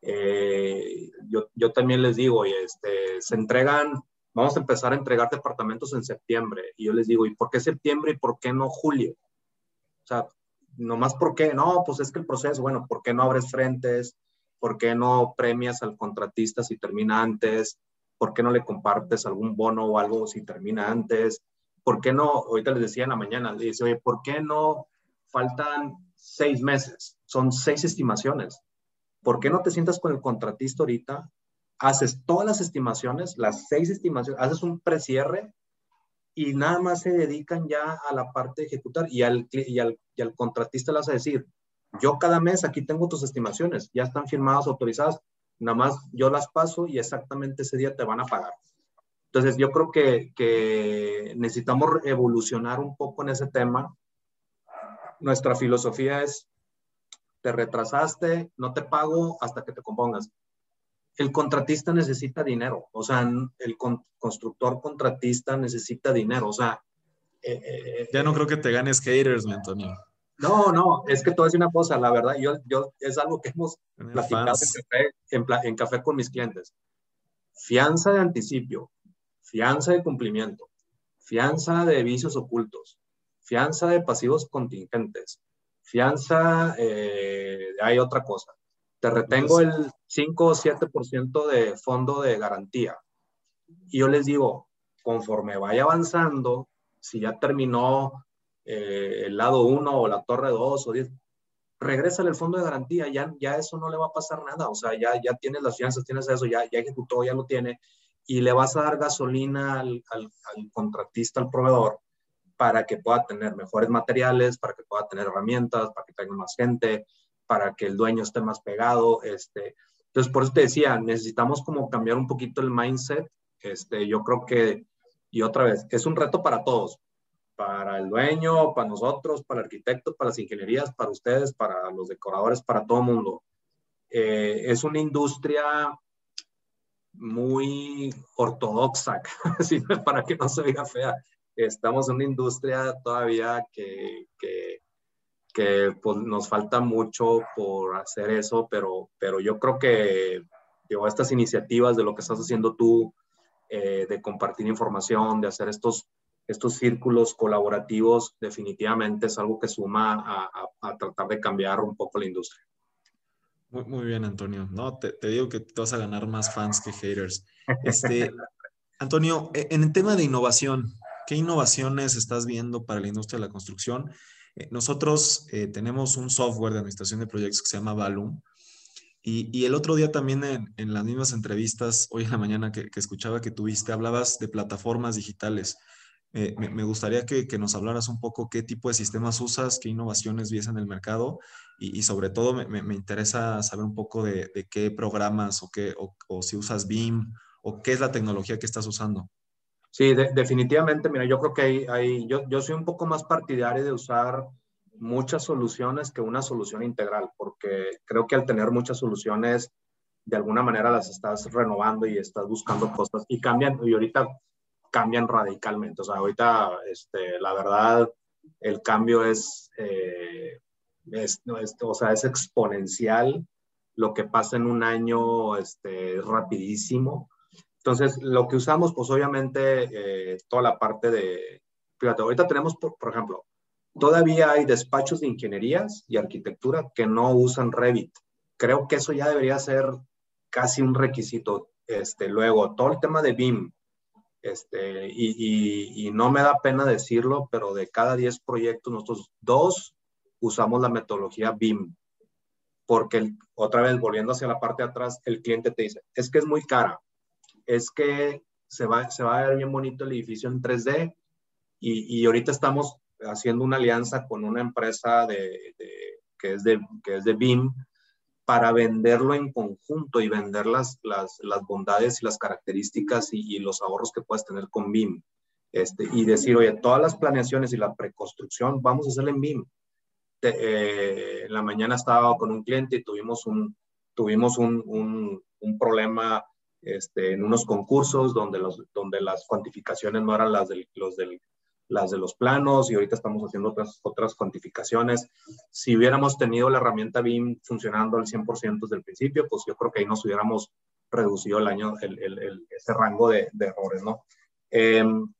Eh, yo, yo, también les digo, y este, se entregan, vamos a empezar a entregar departamentos en septiembre. Y yo les digo, ¿y por qué septiembre y por qué no julio? O sea, nomás por qué, no, pues es que el proceso, bueno, ¿por qué no abres frentes? ¿Por qué no premias al contratista si termina antes? ¿Por qué no le compartes algún bono o algo si termina antes? ¿Por qué no? Ahorita les decía en la mañana, le dice, oye, ¿por qué no faltan seis meses? Son seis estimaciones. ¿Por qué no te sientas con el contratista ahorita? Haces todas las estimaciones, las seis estimaciones, haces un precierre y nada más se dedican ya a la parte de ejecutar y al, y al, y al contratista le vas a decir, yo cada mes aquí tengo tus estimaciones, ya están firmadas, autorizadas, nada más yo las paso y exactamente ese día te van a pagar. Entonces yo creo que, que necesitamos evolucionar un poco en ese tema. Nuestra filosofía es, te retrasaste, no te pago hasta que te compongas. El contratista necesita dinero, o sea, el constructor contratista necesita dinero, o sea... Eh, eh, ya no creo que te ganes haters, Antonio. No, no, es que todo es una cosa, la verdad, yo, yo es algo que hemos platicado en café, en, café con mis clientes. Fianza de anticipio, fianza de cumplimiento, fianza de vicios ocultos, fianza de pasivos contingentes, fianza, eh, hay otra cosa. Te retengo el 5 o 7% de fondo de garantía. Y yo les digo, conforme vaya avanzando, si ya terminó eh, el lado 1 o la torre 2 o 10, regresa al fondo de garantía, ya, ya eso no le va a pasar nada, o sea, ya, ya tienes las fianzas, tienes eso, ya, ya ejecutó, ya lo tiene, y le vas a dar gasolina al, al, contratista, al proveedor, para que pueda tener mejores materiales, para que pueda tener herramientas, para que tenga más gente, para que el dueño esté más pegado. Este. Entonces, por eso te decía, necesitamos como cambiar un poquito el mindset. Este, yo creo que, y otra vez, es un reto para todos para el dueño, para nosotros, para el arquitecto, para las ingenierías, para ustedes, para los decoradores, para todo el mundo. Eh, es una industria muy ortodoxa, para que no se vea fea. Estamos en una industria todavía que, que, que pues, nos falta mucho por hacer eso, pero, pero yo creo que digo, estas iniciativas de lo que estás haciendo tú, eh, de compartir información, de hacer estos estos círculos colaborativos definitivamente es algo que suma a, tratar de cambiar un poco la industria. Muy, bien, Antonio. No, te, digo que te vas a ganar más fans que haters. Este, Antonio, e, en el tema de innovación, ¿qué innovaciones estás viendo para la industria de la construcción? Eh, nosotros eh, tenemos un software de administración de proyectos que se llama Valum Y, el otro día también en, las mismas entrevistas, hoy en la mañana que, escuchaba que tuviste, hablabas de plataformas digitales. Eh, me, gustaría que, nos hablaras un poco qué tipo de sistemas usas, qué innovaciones vies en el mercado y, sobre todo me, interesa saber un poco de, qué programas o, qué, o, si usas BIM o qué es la tecnología que estás usando. Sí, definitivamente, mira, yo creo que hay, hay yo, yo soy un poco más partidario de usar muchas soluciones que una solución integral, porque creo que al tener muchas soluciones, de alguna manera las estás renovando y estás buscando cosas y cambian, y ahorita cambian radicalmente. O sea, ahorita, este, la verdad, el cambio es, eh, es, o sea, es exponencial. Lo que pasa en un año este, rapidísimo. Entonces, lo que usamos, pues obviamente, eh, toda la parte de, fíjate, ahorita tenemos, por, por ejemplo, Todavía hay despachos de ingenierías y arquitectura que no usan Revit. Creo que eso ya debería ser casi un requisito. Este, luego, todo el tema de BIM, este, y, no me da pena decirlo, pero de cada 10 proyectos, nosotros dos usamos la metodología BIM. Porque otra vez, volviendo hacia la parte de atrás, el cliente te dice, es que es muy cara, es que se va, se va a ver bien bonito el edificio en 3D y, y ahorita estamos haciendo una alianza con una empresa de, que, es de, que es de BIM para venderlo en conjunto y vender las, las, las bondades y las características y, los ahorros que puedes tener con BIM. Este, y decir, oye, todas las planeaciones y la preconstrucción vamos a hacerla en BIM. Eh, en la mañana estaba con un cliente y tuvimos un, tuvimos un, un, problema este, en unos concursos donde, los, donde las cuantificaciones no eran las del, los del las de los planos y ahorita estamos haciendo otras, otras cuantificaciones. Si hubiéramos tenido la herramienta BIM funcionando al 100% desde el principio, pues yo creo que ahí nos hubiéramos reducido el año, el, el, ese rango de, de errores, ¿no? Em,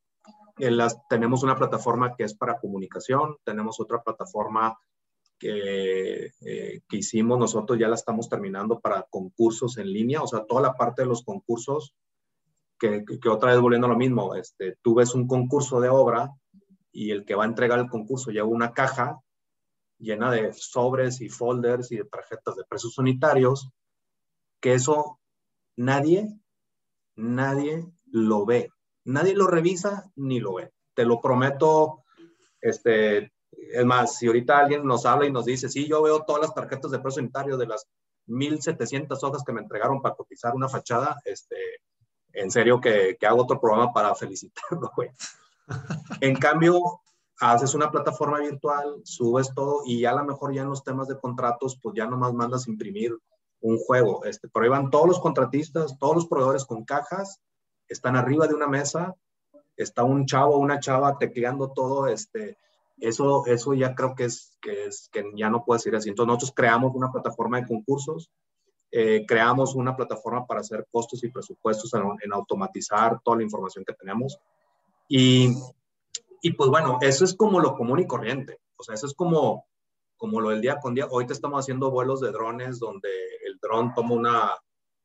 las, tenemos una plataforma que es para comunicación, tenemos otra plataforma que, eh, que hicimos nosotros, ya la estamos terminando para concursos en línea, o sea, toda la parte de los concursos que, otra vez volviendo a lo mismo, este, tú ves un concurso de obra y el que va a entregar el concurso lleva una caja llena de sobres y folders y de tarjetas de precios unitarios, que eso nadie, nadie lo ve. Nadie lo revisa ni lo ve. Te lo prometo, este, es más, si ahorita alguien nos habla y nos dice, sí, yo veo todas las tarjetas de precios unitarios de las 1700 hojas que me entregaron para cotizar una fachada, este, en serio que, que hago otro programa para felicitarlo, güey. En cambio, haces una plataforma virtual, subes todo y ya a lo mejor ya en los temas de contratos, pues ya nomás mandas imprimir un juego. Este, pero ahí van todos los contratistas, todos los proveedores con cajas, están arriba de una mesa, está un chavo una chava tecleando todo, este, eso, eso ya creo que es, que es, que ya no puede ser así. Entonces nosotros creamos una plataforma de concursos eh, creamos una plataforma para hacer costos y presupuestos en, automatizar toda la información que tenemos. Y, y, pues bueno, eso es como lo común y corriente. O sea, eso es como, como lo del día con día. Ahorita estamos haciendo vuelos de drones donde el dron toma una,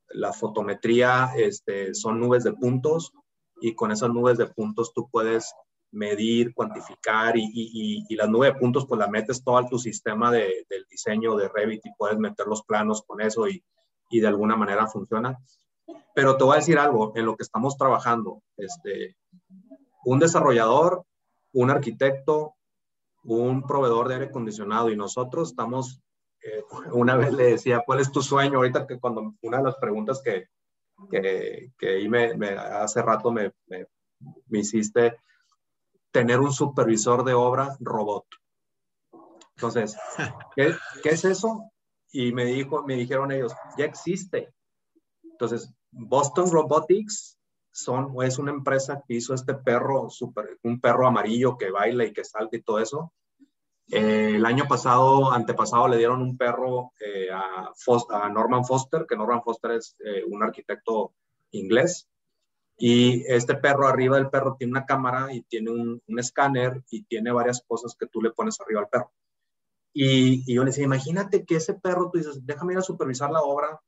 la fotometría, este, son nubes de puntos y con esas nubes de puntos tú puedes medir, cuantificar y, y, y, las nubes de puntos pues la metes todo a tu sistema de, del diseño de Revit y puedes meter los planos con eso y, y de alguna manera funciona. Pero te voy a decir algo, en lo que estamos trabajando, este, un desarrollador, un arquitecto, un proveedor de aire acondicionado y nosotros estamos, eh, una vez le decía, ¿cuál es tu sueño? Ahorita que cuando una de las preguntas que, que, que me, me, hace rato me, me, me hiciste, tener un supervisor de obra robot. Entonces, ¿qué, ¿qué, es eso? y me, dijo, me dijeron ellos, ya existe. Entonces, Boston Robotics son, es una empresa que hizo este perro, super, un perro amarillo que baila y que salta y todo eso. Eh, el año pasado, antepasado, le dieron un perro eh, a, Norman Foster, que Norman Foster es eh, un arquitecto inglés. Y este perro, arriba del perro, tiene una cámara y tiene un, escáner y tiene varias cosas que tú le pones arriba al perro. Y, yo le decía, imagínate que ese perro, tú dices, déjame ir a supervisar la obra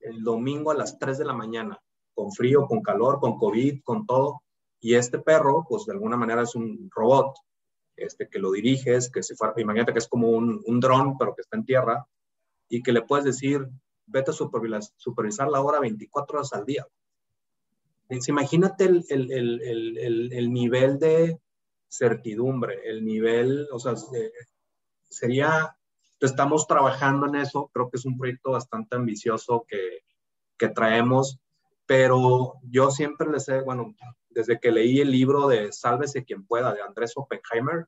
el domingo a las 3 de la mañana, con frío, con calor, con COVID, con todo. Y este perro, pues de alguna manera es un robot, este, que lo diriges, que se fuera, imagínate que es como un, un dron, pero que está en tierra, y que le puedes decir, vete a supervisar, la hora 24 horas al día. Imagínate el, el, el, el, nivel de certidumbre, el nivel, o sea, sería, estamos trabajando en eso, creo que es un proyecto bastante ambicioso que, que traemos, pero yo siempre les he, bueno, desde que leí el libro de Sálvese quien pueda de Andrés Oppenheimer,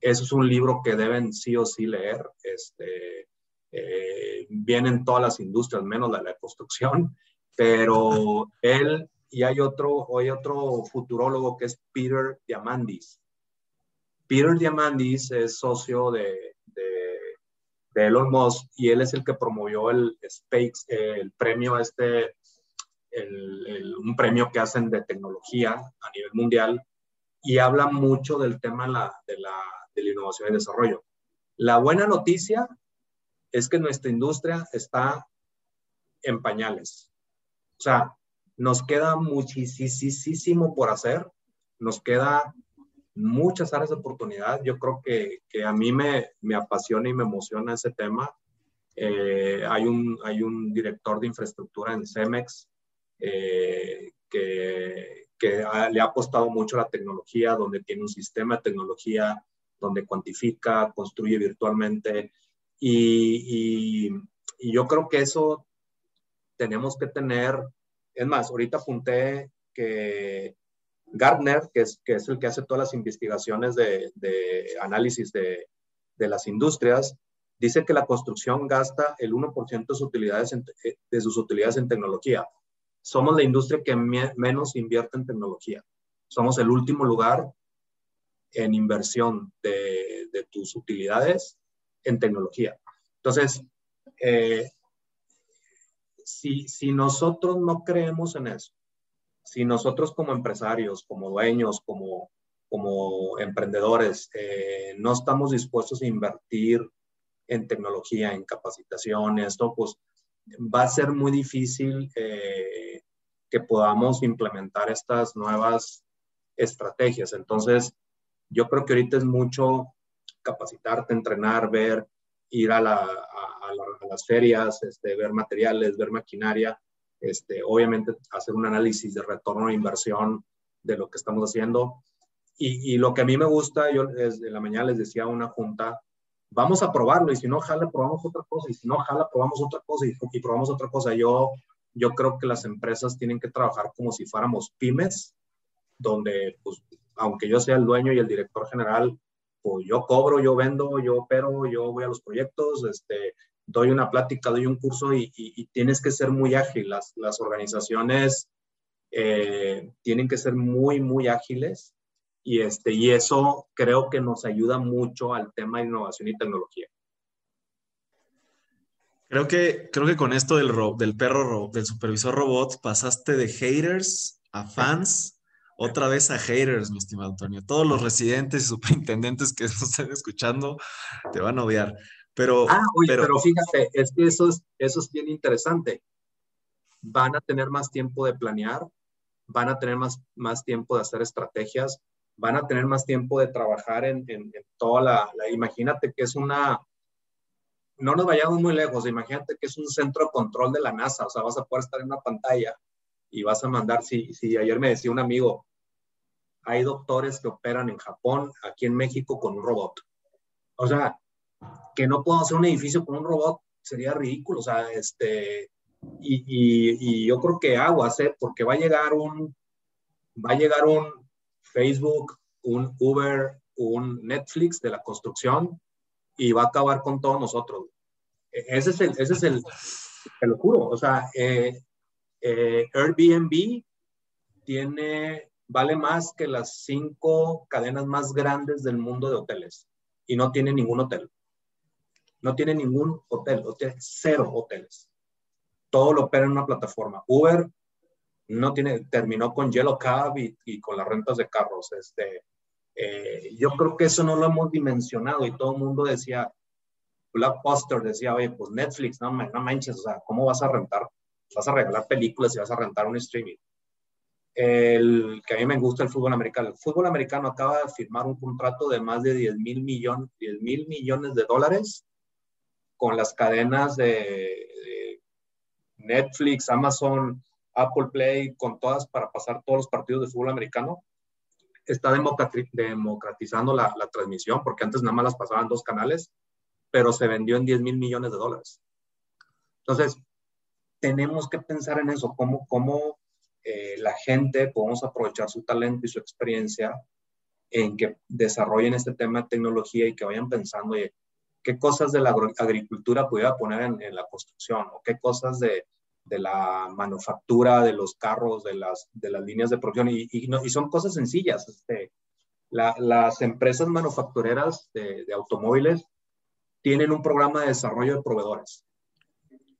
eso es un libro que deben sí o sí leer. Este, eh, vienen todas las industrias, menos la de la construcción, pero él y hay otro, hay otro futurólogo que es Peter Diamandis. Peter Diamandis es socio de, Elon Musk y él es el que promovió el el premio este, un premio que hacen de tecnología a nivel mundial y habla mucho del tema de la, de la innovación y desarrollo. La buena noticia es que nuestra industria está en pañales. O sea, nos queda muchísimo por hacer, nos queda muchas áreas de oportunidad. Yo creo que, que a mí me, me, apasiona y me emociona ese tema. Eh, hay, un, hay un director de infraestructura en Cemex eh, que, que le ha apostado mucho a la tecnología, donde tiene un sistema de tecnología, donde cuantifica, construye virtualmente. Y, y, yo creo que eso tenemos que tener, es más, ahorita apunté que Gartner, que es, que es el que hace todas las investigaciones de, de análisis de, de, las industrias, dice que la construcción gasta el 1% de sus, utilidades en, de sus utilidades en tecnología. Somos la industria que menos invierte en tecnología. Somos el último lugar en inversión de, tus utilidades en tecnología. Entonces, eh, si, si nosotros no creemos en eso, si nosotros como empresarios, como dueños, como, como emprendedores, eh, no estamos dispuestos a invertir en tecnología, en capacitación, esto, pues va a ser muy difícil que podamos implementar estas nuevas estrategias. Entonces, yo creo que ahorita es mucho capacitarte, entrenar, ver, ir a, las ferias, este, ver materiales, ver maquinaria, este, obviamente hacer un análisis de retorno de inversión de lo que estamos haciendo. Y, lo que a mí me gusta, yo desde la mañana les decía a una junta, vamos a probarlo y si no jala, probamos otra cosa y si no jala, probamos otra cosa y, y probamos otra cosa. Yo, yo creo que las empresas tienen que trabajar como si fuéramos pymes, donde pues, aunque yo sea el dueño y el director general, pues yo cobro, yo vendo, yo opero, yo voy a los proyectos, este, doy una plática, doy un curso y, tienes que ser muy ágil. Las, las organizaciones eh, tienen que ser muy, muy ágiles y, este, y eso creo que nos ayuda mucho al tema de innovación y tecnología. Creo que, creo que con esto del, del perro, del supervisor robot, pasaste de haters a fans otra vez a haters, mi estimado Antonio. Todos los residentes y superintendentes que nos estén escuchando te van a odiar. Pero, ah, pero, fíjate, es que eso es, eso es bien interesante. Van a tener más tiempo de planear, van a tener más, más tiempo de hacer estrategias, van a tener más tiempo de trabajar en, en, toda la, la, Imagínate que es una... No nos vayamos muy lejos, imagínate que es un centro de control de la NASA, o sea, vas a poder estar en una pantalla y vas a mandar, si, si ayer me decía un amigo, hay doctores que operan en Japón, aquí en México con un robot. O sea, que no puedo hacer un edificio con un robot sería ridículo. O sea, este, y, y, yo creo que aguas, ¿eh? porque va a llegar un, va a llegar un Facebook, un Uber, un Netflix de la construcción y va a acabar con todos nosotros. E, ese es el, ese es el, te lo o sea, eh, eh, Airbnb tiene vale más que las cinco cadenas más grandes del mundo de hoteles y no tiene ningún hotel. No tiene ningún hotel, hotel cero hoteles. Todo lo opera en una plataforma. Uber no tiene, terminó con Yellow Cab y, con las rentas de carros. Este, eh, yo creo que eso no lo hemos dimensionado y todo el mundo decía, Blockbuster decía, oye, pues Netflix, no, no manches, o sea, ¿cómo vas a rentar? Vas a regalar películas y vas a rentar un streaming el, que a mí me gusta el fútbol americano. El fútbol americano acaba de firmar un contrato de más de 10 mil millones, 10 mil millones de dólares con las cadenas de, Netflix, Amazon, Apple Play, con todas para pasar todos los partidos de fútbol americano. Está democratizando la, la transmisión, porque antes nada más las pasaban dos canales, pero se vendió en 10 mil millones de dólares. Entonces, tenemos que pensar en eso, cómo, cómo eh, la gente podemos aprovechar su talento y su experiencia en que desarrollen este tema de tecnología y que vayan pensando, oye, qué cosas de la agricultura pudiera poner en, la construcción o qué cosas de, de, la manufactura, de los carros, de las, de las líneas de producción. Y, son cosas sencillas. Este, las empresas manufactureras de, automóviles tienen un programa de desarrollo de proveedores.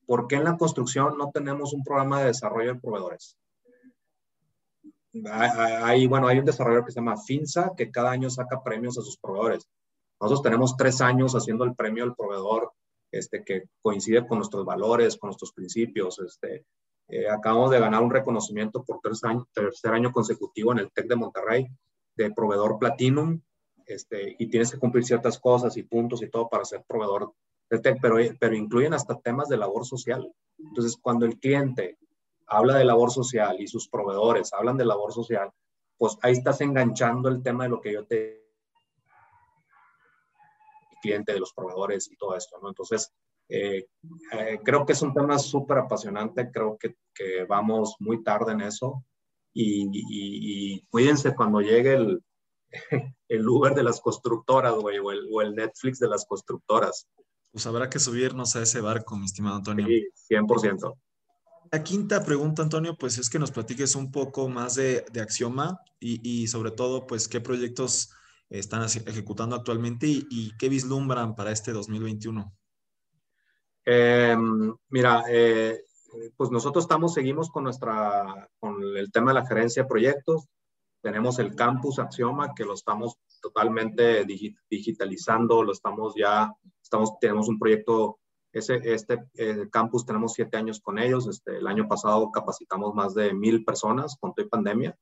¿Por qué en la construcción no tenemos un programa de desarrollo de proveedores? Hay, bueno, hay un desarrollador que se llama FINSA, que cada año saca premios a sus proveedores. Nosotros tenemos tres años haciendo el premio al proveedor, este, que coincide con nuestros valores, con nuestros principios. Este, eh, acabamos de ganar un reconocimiento por tercer año, tercer año consecutivo en el TEC de Monterrey de proveedor Platinum, este, y tienes que cumplir ciertas cosas y puntos y todo para ser proveedor de TEC, pero, pero incluyen hasta temas de labor social. Entonces, cuando el cliente habla de labor social y sus proveedores hablan de labor social, pues ahí estás enganchando el tema de lo que yo te cliente de los proveedores y todo esto, ¿no? Entonces, eh, eh, creo que es un tema súper apasionante, creo que, que, vamos muy tarde en eso y, y, cuídense cuando llegue el, el, Uber de las constructoras, güey, o el, o el Netflix de las constructoras. Pues habrá que subirnos a ese barco, mi estimado Antonio. Sí, 100%. La quinta pregunta, Antonio, pues es que nos platiques un poco más de, de Axioma y, y, sobre todo, pues qué proyectos están ejecutando actualmente y, qué vislumbran para este 2021. Em, mira, eh, pues nosotros estamos, seguimos con nuestra, con el tema de la gerencia de proyectos. Tenemos el campus Axioma que lo estamos totalmente digitalizando, lo estamos ya, estamos, tenemos un proyecto ese, este eh, campus tenemos siete años con ellos. Este, el año pasado capacitamos más de mil personas con toda pandemia.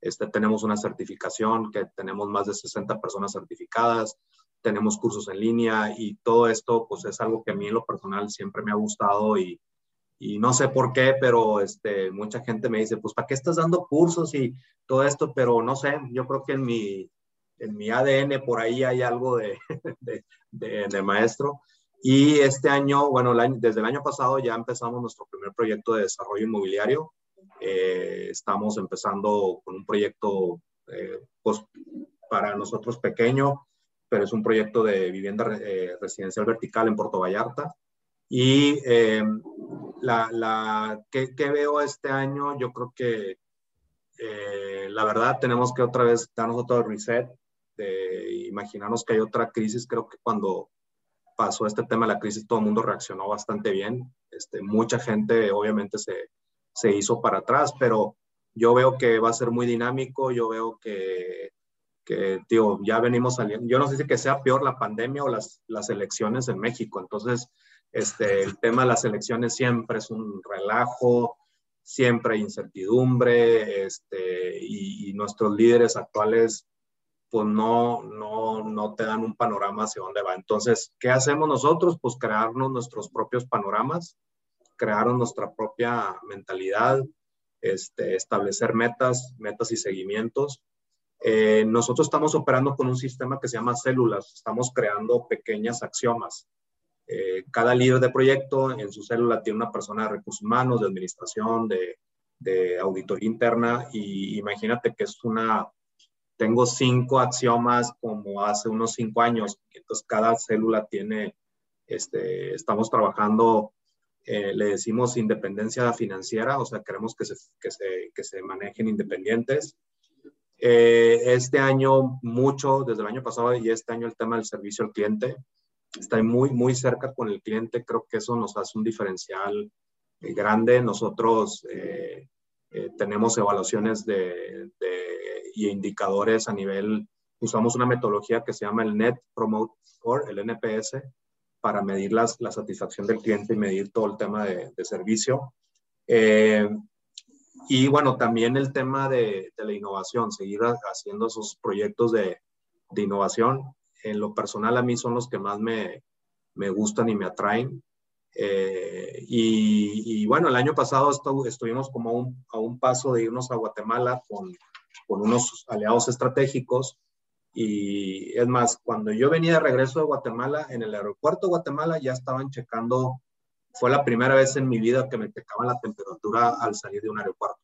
Este, tenemos una certificación que tenemos más de 60 personas certificadas. Tenemos cursos en línea y todo esto pues es algo que a mí en lo personal siempre me ha gustado y, y no sé por qué, pero este, mucha gente me dice, pues ¿para qué estás dando cursos y todo esto? Pero no sé, yo creo que en mi, en mi ADN por ahí hay algo de, de, de, de maestro. Y este año, bueno, desde el año pasado ya empezamos nuestro primer proyecto de desarrollo inmobiliario. Eh, estamos empezando con un proyecto eh, pues, para nosotros pequeño, pero es un proyecto de vivienda eh, residencial vertical en Puerto Vallarta. Y la, la ¿qué, ¿qué, veo este año? Yo creo que la verdad tenemos que otra vez darnos otro reset, de imaginarnos que hay otra crisis. Creo que cuando pasó este tema de la crisis, todo el mundo reaccionó bastante bien. Este, mucha gente obviamente se, se hizo para atrás, pero yo veo que va a ser muy dinámico, yo veo que, que tío, ya venimos saliendo. Yo no sé si que sea peor la pandemia o las, las elecciones en México. Entonces, este, el tema de las elecciones siempre es un relajo, siempre hay incertidumbre, este, y, nuestros líderes actuales pues no, no, no te dan un panorama hacia dónde va. Entonces, ¿qué hacemos nosotros? Pues crearnos nuestros propios panoramas, crear nuestra propia mentalidad, este, establecer metas, metas y seguimientos. Eh, nosotros estamos operando con un sistema que se llama células, estamos creando pequeñas axiomas. Eh, cada líder de proyecto en su célula tiene una persona de recursos humanos, de administración, de, de auditoría interna y imagínate que es una tengo cinco axiomas como hace unos cinco años, entonces cada célula tiene, este, estamos trabajando, eh, le decimos independencia financiera, o sea, queremos que se, que se, que se manejen independientes. Eh, este año mucho, desde el año pasado y este año el tema del servicio al cliente, está muy, muy cerca con el cliente, creo que eso nos hace un diferencial eh, grande. Nosotros tenemos evaluaciones de, de y indicadores a nivel, usamos una metodología que se llama el Net Promote Score, el NPS, para medir las, la satisfacción del cliente y medir todo el tema de, servicio. Eh, y bueno, también el tema de, la innovación, seguir haciendo esos proyectos de, innovación. En lo personal a mí son los que más me, me gustan y me atraen. Eh, y, bueno, el año pasado estuvimos como un, a un, paso de irnos a Guatemala con, con unos aliados estratégicos. Y es más, cuando yo venía de regreso de Guatemala, en el aeropuerto de Guatemala ya estaban checando, fue la primera vez en mi vida que me checaban la temperatura al salir de un aeropuerto.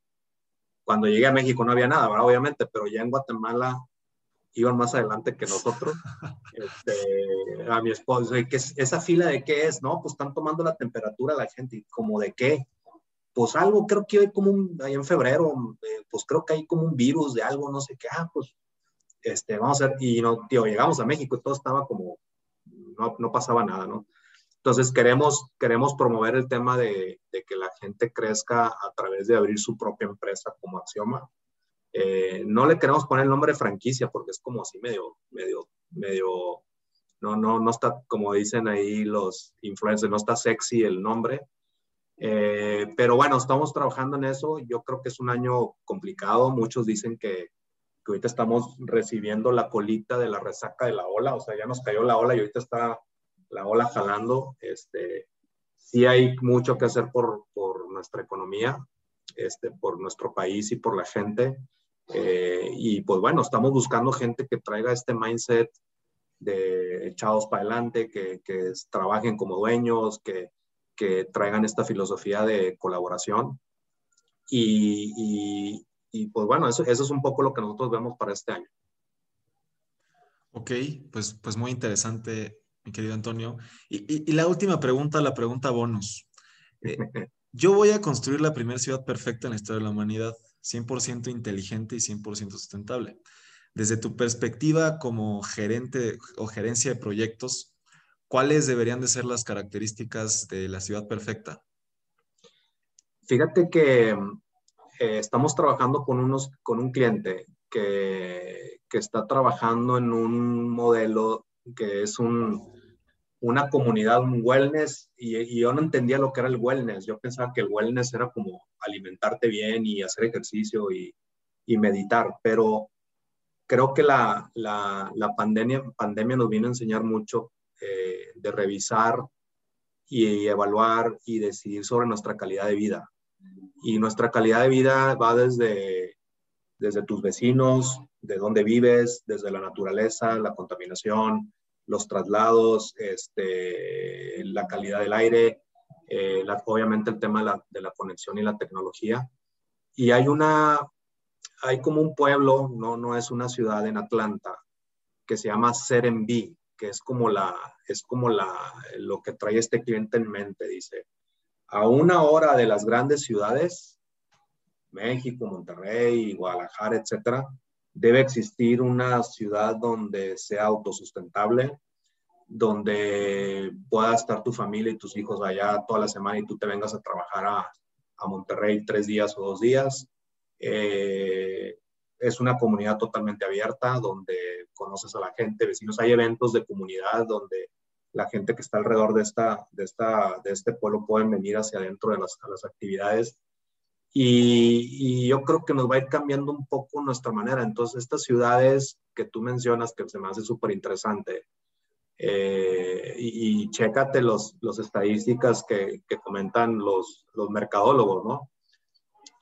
Cuando llegué a México no había nada, obviamente, pero ya en Guatemala iban más adelante que nosotros. Este, a mi esposo, ¿qué es, ¿esa fila de qué es? No, pues están tomando la temperatura la gente, ¿como de qué? Pues algo, creo que hay como un, ahí en febrero, eh, pues creo que hay como un virus de algo, no sé qué, ah, pues, este, vamos a ver, y no, tío, llegamos a México todo estaba como, no, no pasaba nada, ¿no? Entonces queremos, queremos promover el tema de, de, que la gente crezca a través de abrir su propia empresa como Axioma. Eh, no le queremos poner el nombre de franquicia porque es como así medio, medio, medio, no, no, no está, como dicen ahí los influencers, no está sexy el nombre. Eh, pero bueno, estamos trabajando en eso. Yo creo que es un año complicado. Muchos dicen que, que ahorita estamos recibiendo la colita de la resaca de la ola. O sea, ya nos cayó la ola y ahorita está la ola jalando. Este, sí hay mucho que hacer por, por nuestra economía, este, por nuestro país y por la gente. Eh, y pues bueno, estamos buscando gente que traiga este mindset de echados para adelante, que, que trabajen como dueños, que, que, traigan esta filosofía de colaboración. Y, y, y pues bueno, eso, eso, es un poco lo que nosotros vemos para este año. Ok, pues, pues muy interesante, mi querido Antonio. Y, y la última pregunta, la pregunta bonus. Eh, yo voy a construir la primera ciudad perfecta en la historia de la humanidad. 100% inteligente y 100% sustentable. Desde tu perspectiva como gerente o gerencia de proyectos, ¿cuáles deberían de ser las características de la ciudad perfecta? Fíjate que eh, estamos trabajando con, unos, con un cliente que, que está trabajando en un modelo que es un, una comunidad, un wellness, y, yo no entendía lo que era el wellness. Yo pensaba que el wellness era como alimentarte bien y hacer ejercicio y, y meditar, pero creo que la, la, la, pandemia, pandemia nos vino a enseñar mucho eh, de revisar y, evaluar y decidir sobre nuestra calidad de vida. Y nuestra calidad de vida va desde, desde tus vecinos, de dónde vives, desde la naturaleza, la contaminación, los traslados, este, la calidad del aire, eh, obviamente el tema de la, conexión y la tecnología. Y hay una, hay como un pueblo, no, no es una ciudad en Atlanta, que se llama Serenby, que es como la, es como la, lo que trae este cliente en mente, dice, a una hora de las grandes ciudades, México, Monterrey, Guadalajara, etcétera, debe existir una ciudad donde sea autosustentable, donde pueda estar tu familia y tus hijos allá toda la semana y tú te vengas a trabajar a, Monterrey tres días o dos días. Eh, es una comunidad totalmente abierta donde conoces a la gente, vecinos. Hay eventos de comunidad donde la gente que está alrededor de, esta, de, esta, de este pueblo pueden venir hacia adentro de las, las actividades y, yo creo que nos va a ir cambiando un poco nuestra manera. Entonces, estas ciudades que tú mencionas, que se me hace súper interesante, eh, y, chécate los, los estadísticas que, que, comentan los, los mercadólogos, ¿no?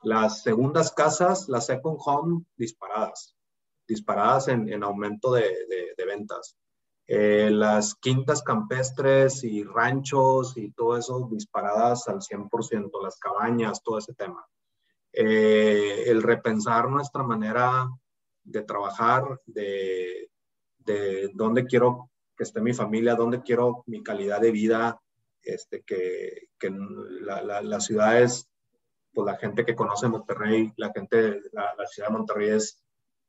Las segundas casas, las second home, disparadas, disparadas en, en aumento de, de, ventas. Eh, las quintas campestres y ranchos y todo eso disparadas al 100%, las cabañas, todo ese tema. Eh, el repensar nuestra manera de trabajar, de, de, dónde quiero que esté mi familia, dónde quiero mi calidad de vida, este, que, que la, la, las ciudades, pues la gente que conoce Monterrey, la gente, la, la, ciudad de Monterrey es,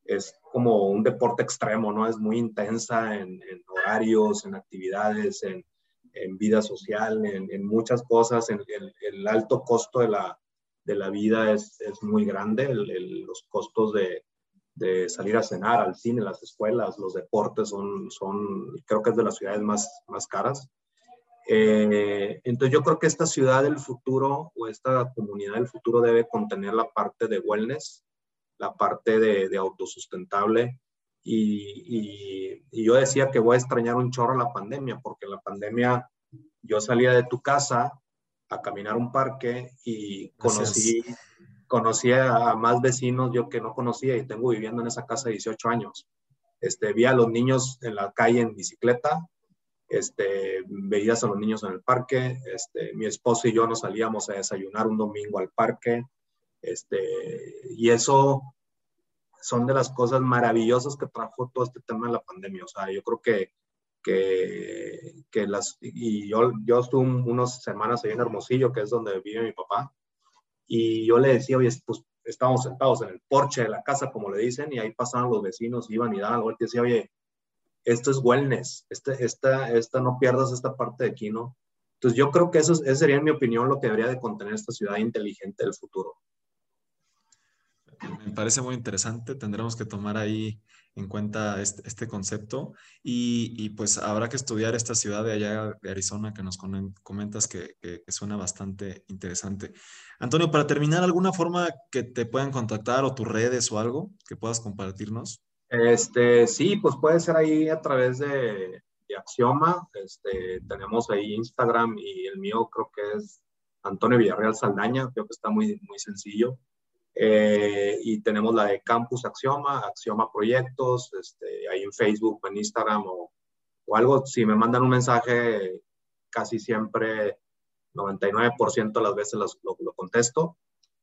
es como un deporte extremo, ¿no? Es muy intensa en, horarios, en actividades, en, en vida social, en, en, muchas cosas, en el, el alto costo de la, de la vida es, es muy grande, los costos de, de, salir a cenar, al cine, las escuelas, los deportes son, son creo que es de las ciudades más, más caras. Eh, entonces yo creo que esta ciudad del futuro o esta comunidad del futuro debe contener la parte de wellness, la parte de, de autosustentable. Y, y, y, yo decía que voy a extrañar un chorro la pandemia, porque la pandemia yo salía de tu casa a caminar un parque y conocí, conocí a más vecinos yo que no conocía y tengo viviendo en esa casa 18 años. Este, vi a los niños en la calle en bicicleta, este, veías a los niños en el parque, este, mi esposo y yo nos salíamos a desayunar un domingo al parque, este, y eso son de las cosas maravillosas que trajo todo este tema de la pandemia. O sea, yo creo que, que, las, y yo, yo estuve unas semanas ahí en Hermosillo, que es donde vive mi papá, y yo le decía, oye, pues estábamos sentados en el porche de la casa, como le dicen, y ahí pasaban los vecinos, iban y daban la vuelta y decía, oye, esto es wellness, este, esta, esta, no pierdas esta parte de aquí, ¿no? Entonces yo creo que eso, eso sería, en mi opinión, lo que debería de contener esta ciudad inteligente del futuro. Me parece muy interesante, tendremos que tomar ahí en cuenta este, este concepto y, pues habrá que estudiar esta ciudad de allá de Arizona que nos comentas que, que, que, suena bastante interesante. Antonio, para terminar, ¿alguna forma que te puedan contactar o tus redes o algo que puedas compartirnos? Este, sí, pues puede ser ahí a través de, de Axioma. Este, tenemos ahí Instagram y el mío creo que es Antonio Villarreal Saldaña, creo que está muy, muy sencillo. Eh, y tenemos la de Campus Axioma, Axioma Proyectos, este, ahí en Facebook, en Instagram o, o algo. Si me mandan un mensaje, casi siempre, 99% de las veces lo, lo, contesto.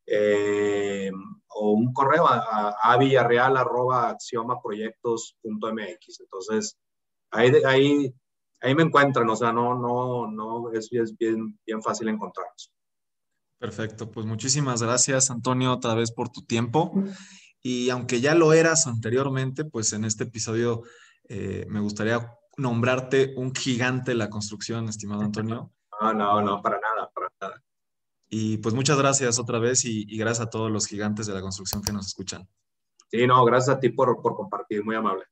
Eh, o un correo a, a, villarreal arroba axiomaproyectos.mx. Entonces, ahí, ahí, ahí me encuentran, o sea, no, no, no, es, es bien, bien fácil encontrarnos. Perfecto, pues muchísimas gracias Antonio otra vez por tu tiempo. Y aunque ya lo eras anteriormente, pues en este episodio eh, me gustaría nombrarte un gigante de la construcción, estimado Antonio. No, no, no, para nada, para nada. Y pues muchas gracias otra vez y, y gracias a todos los gigantes de la construcción que nos escuchan. Sí, no, gracias a ti por, por compartir, muy amable.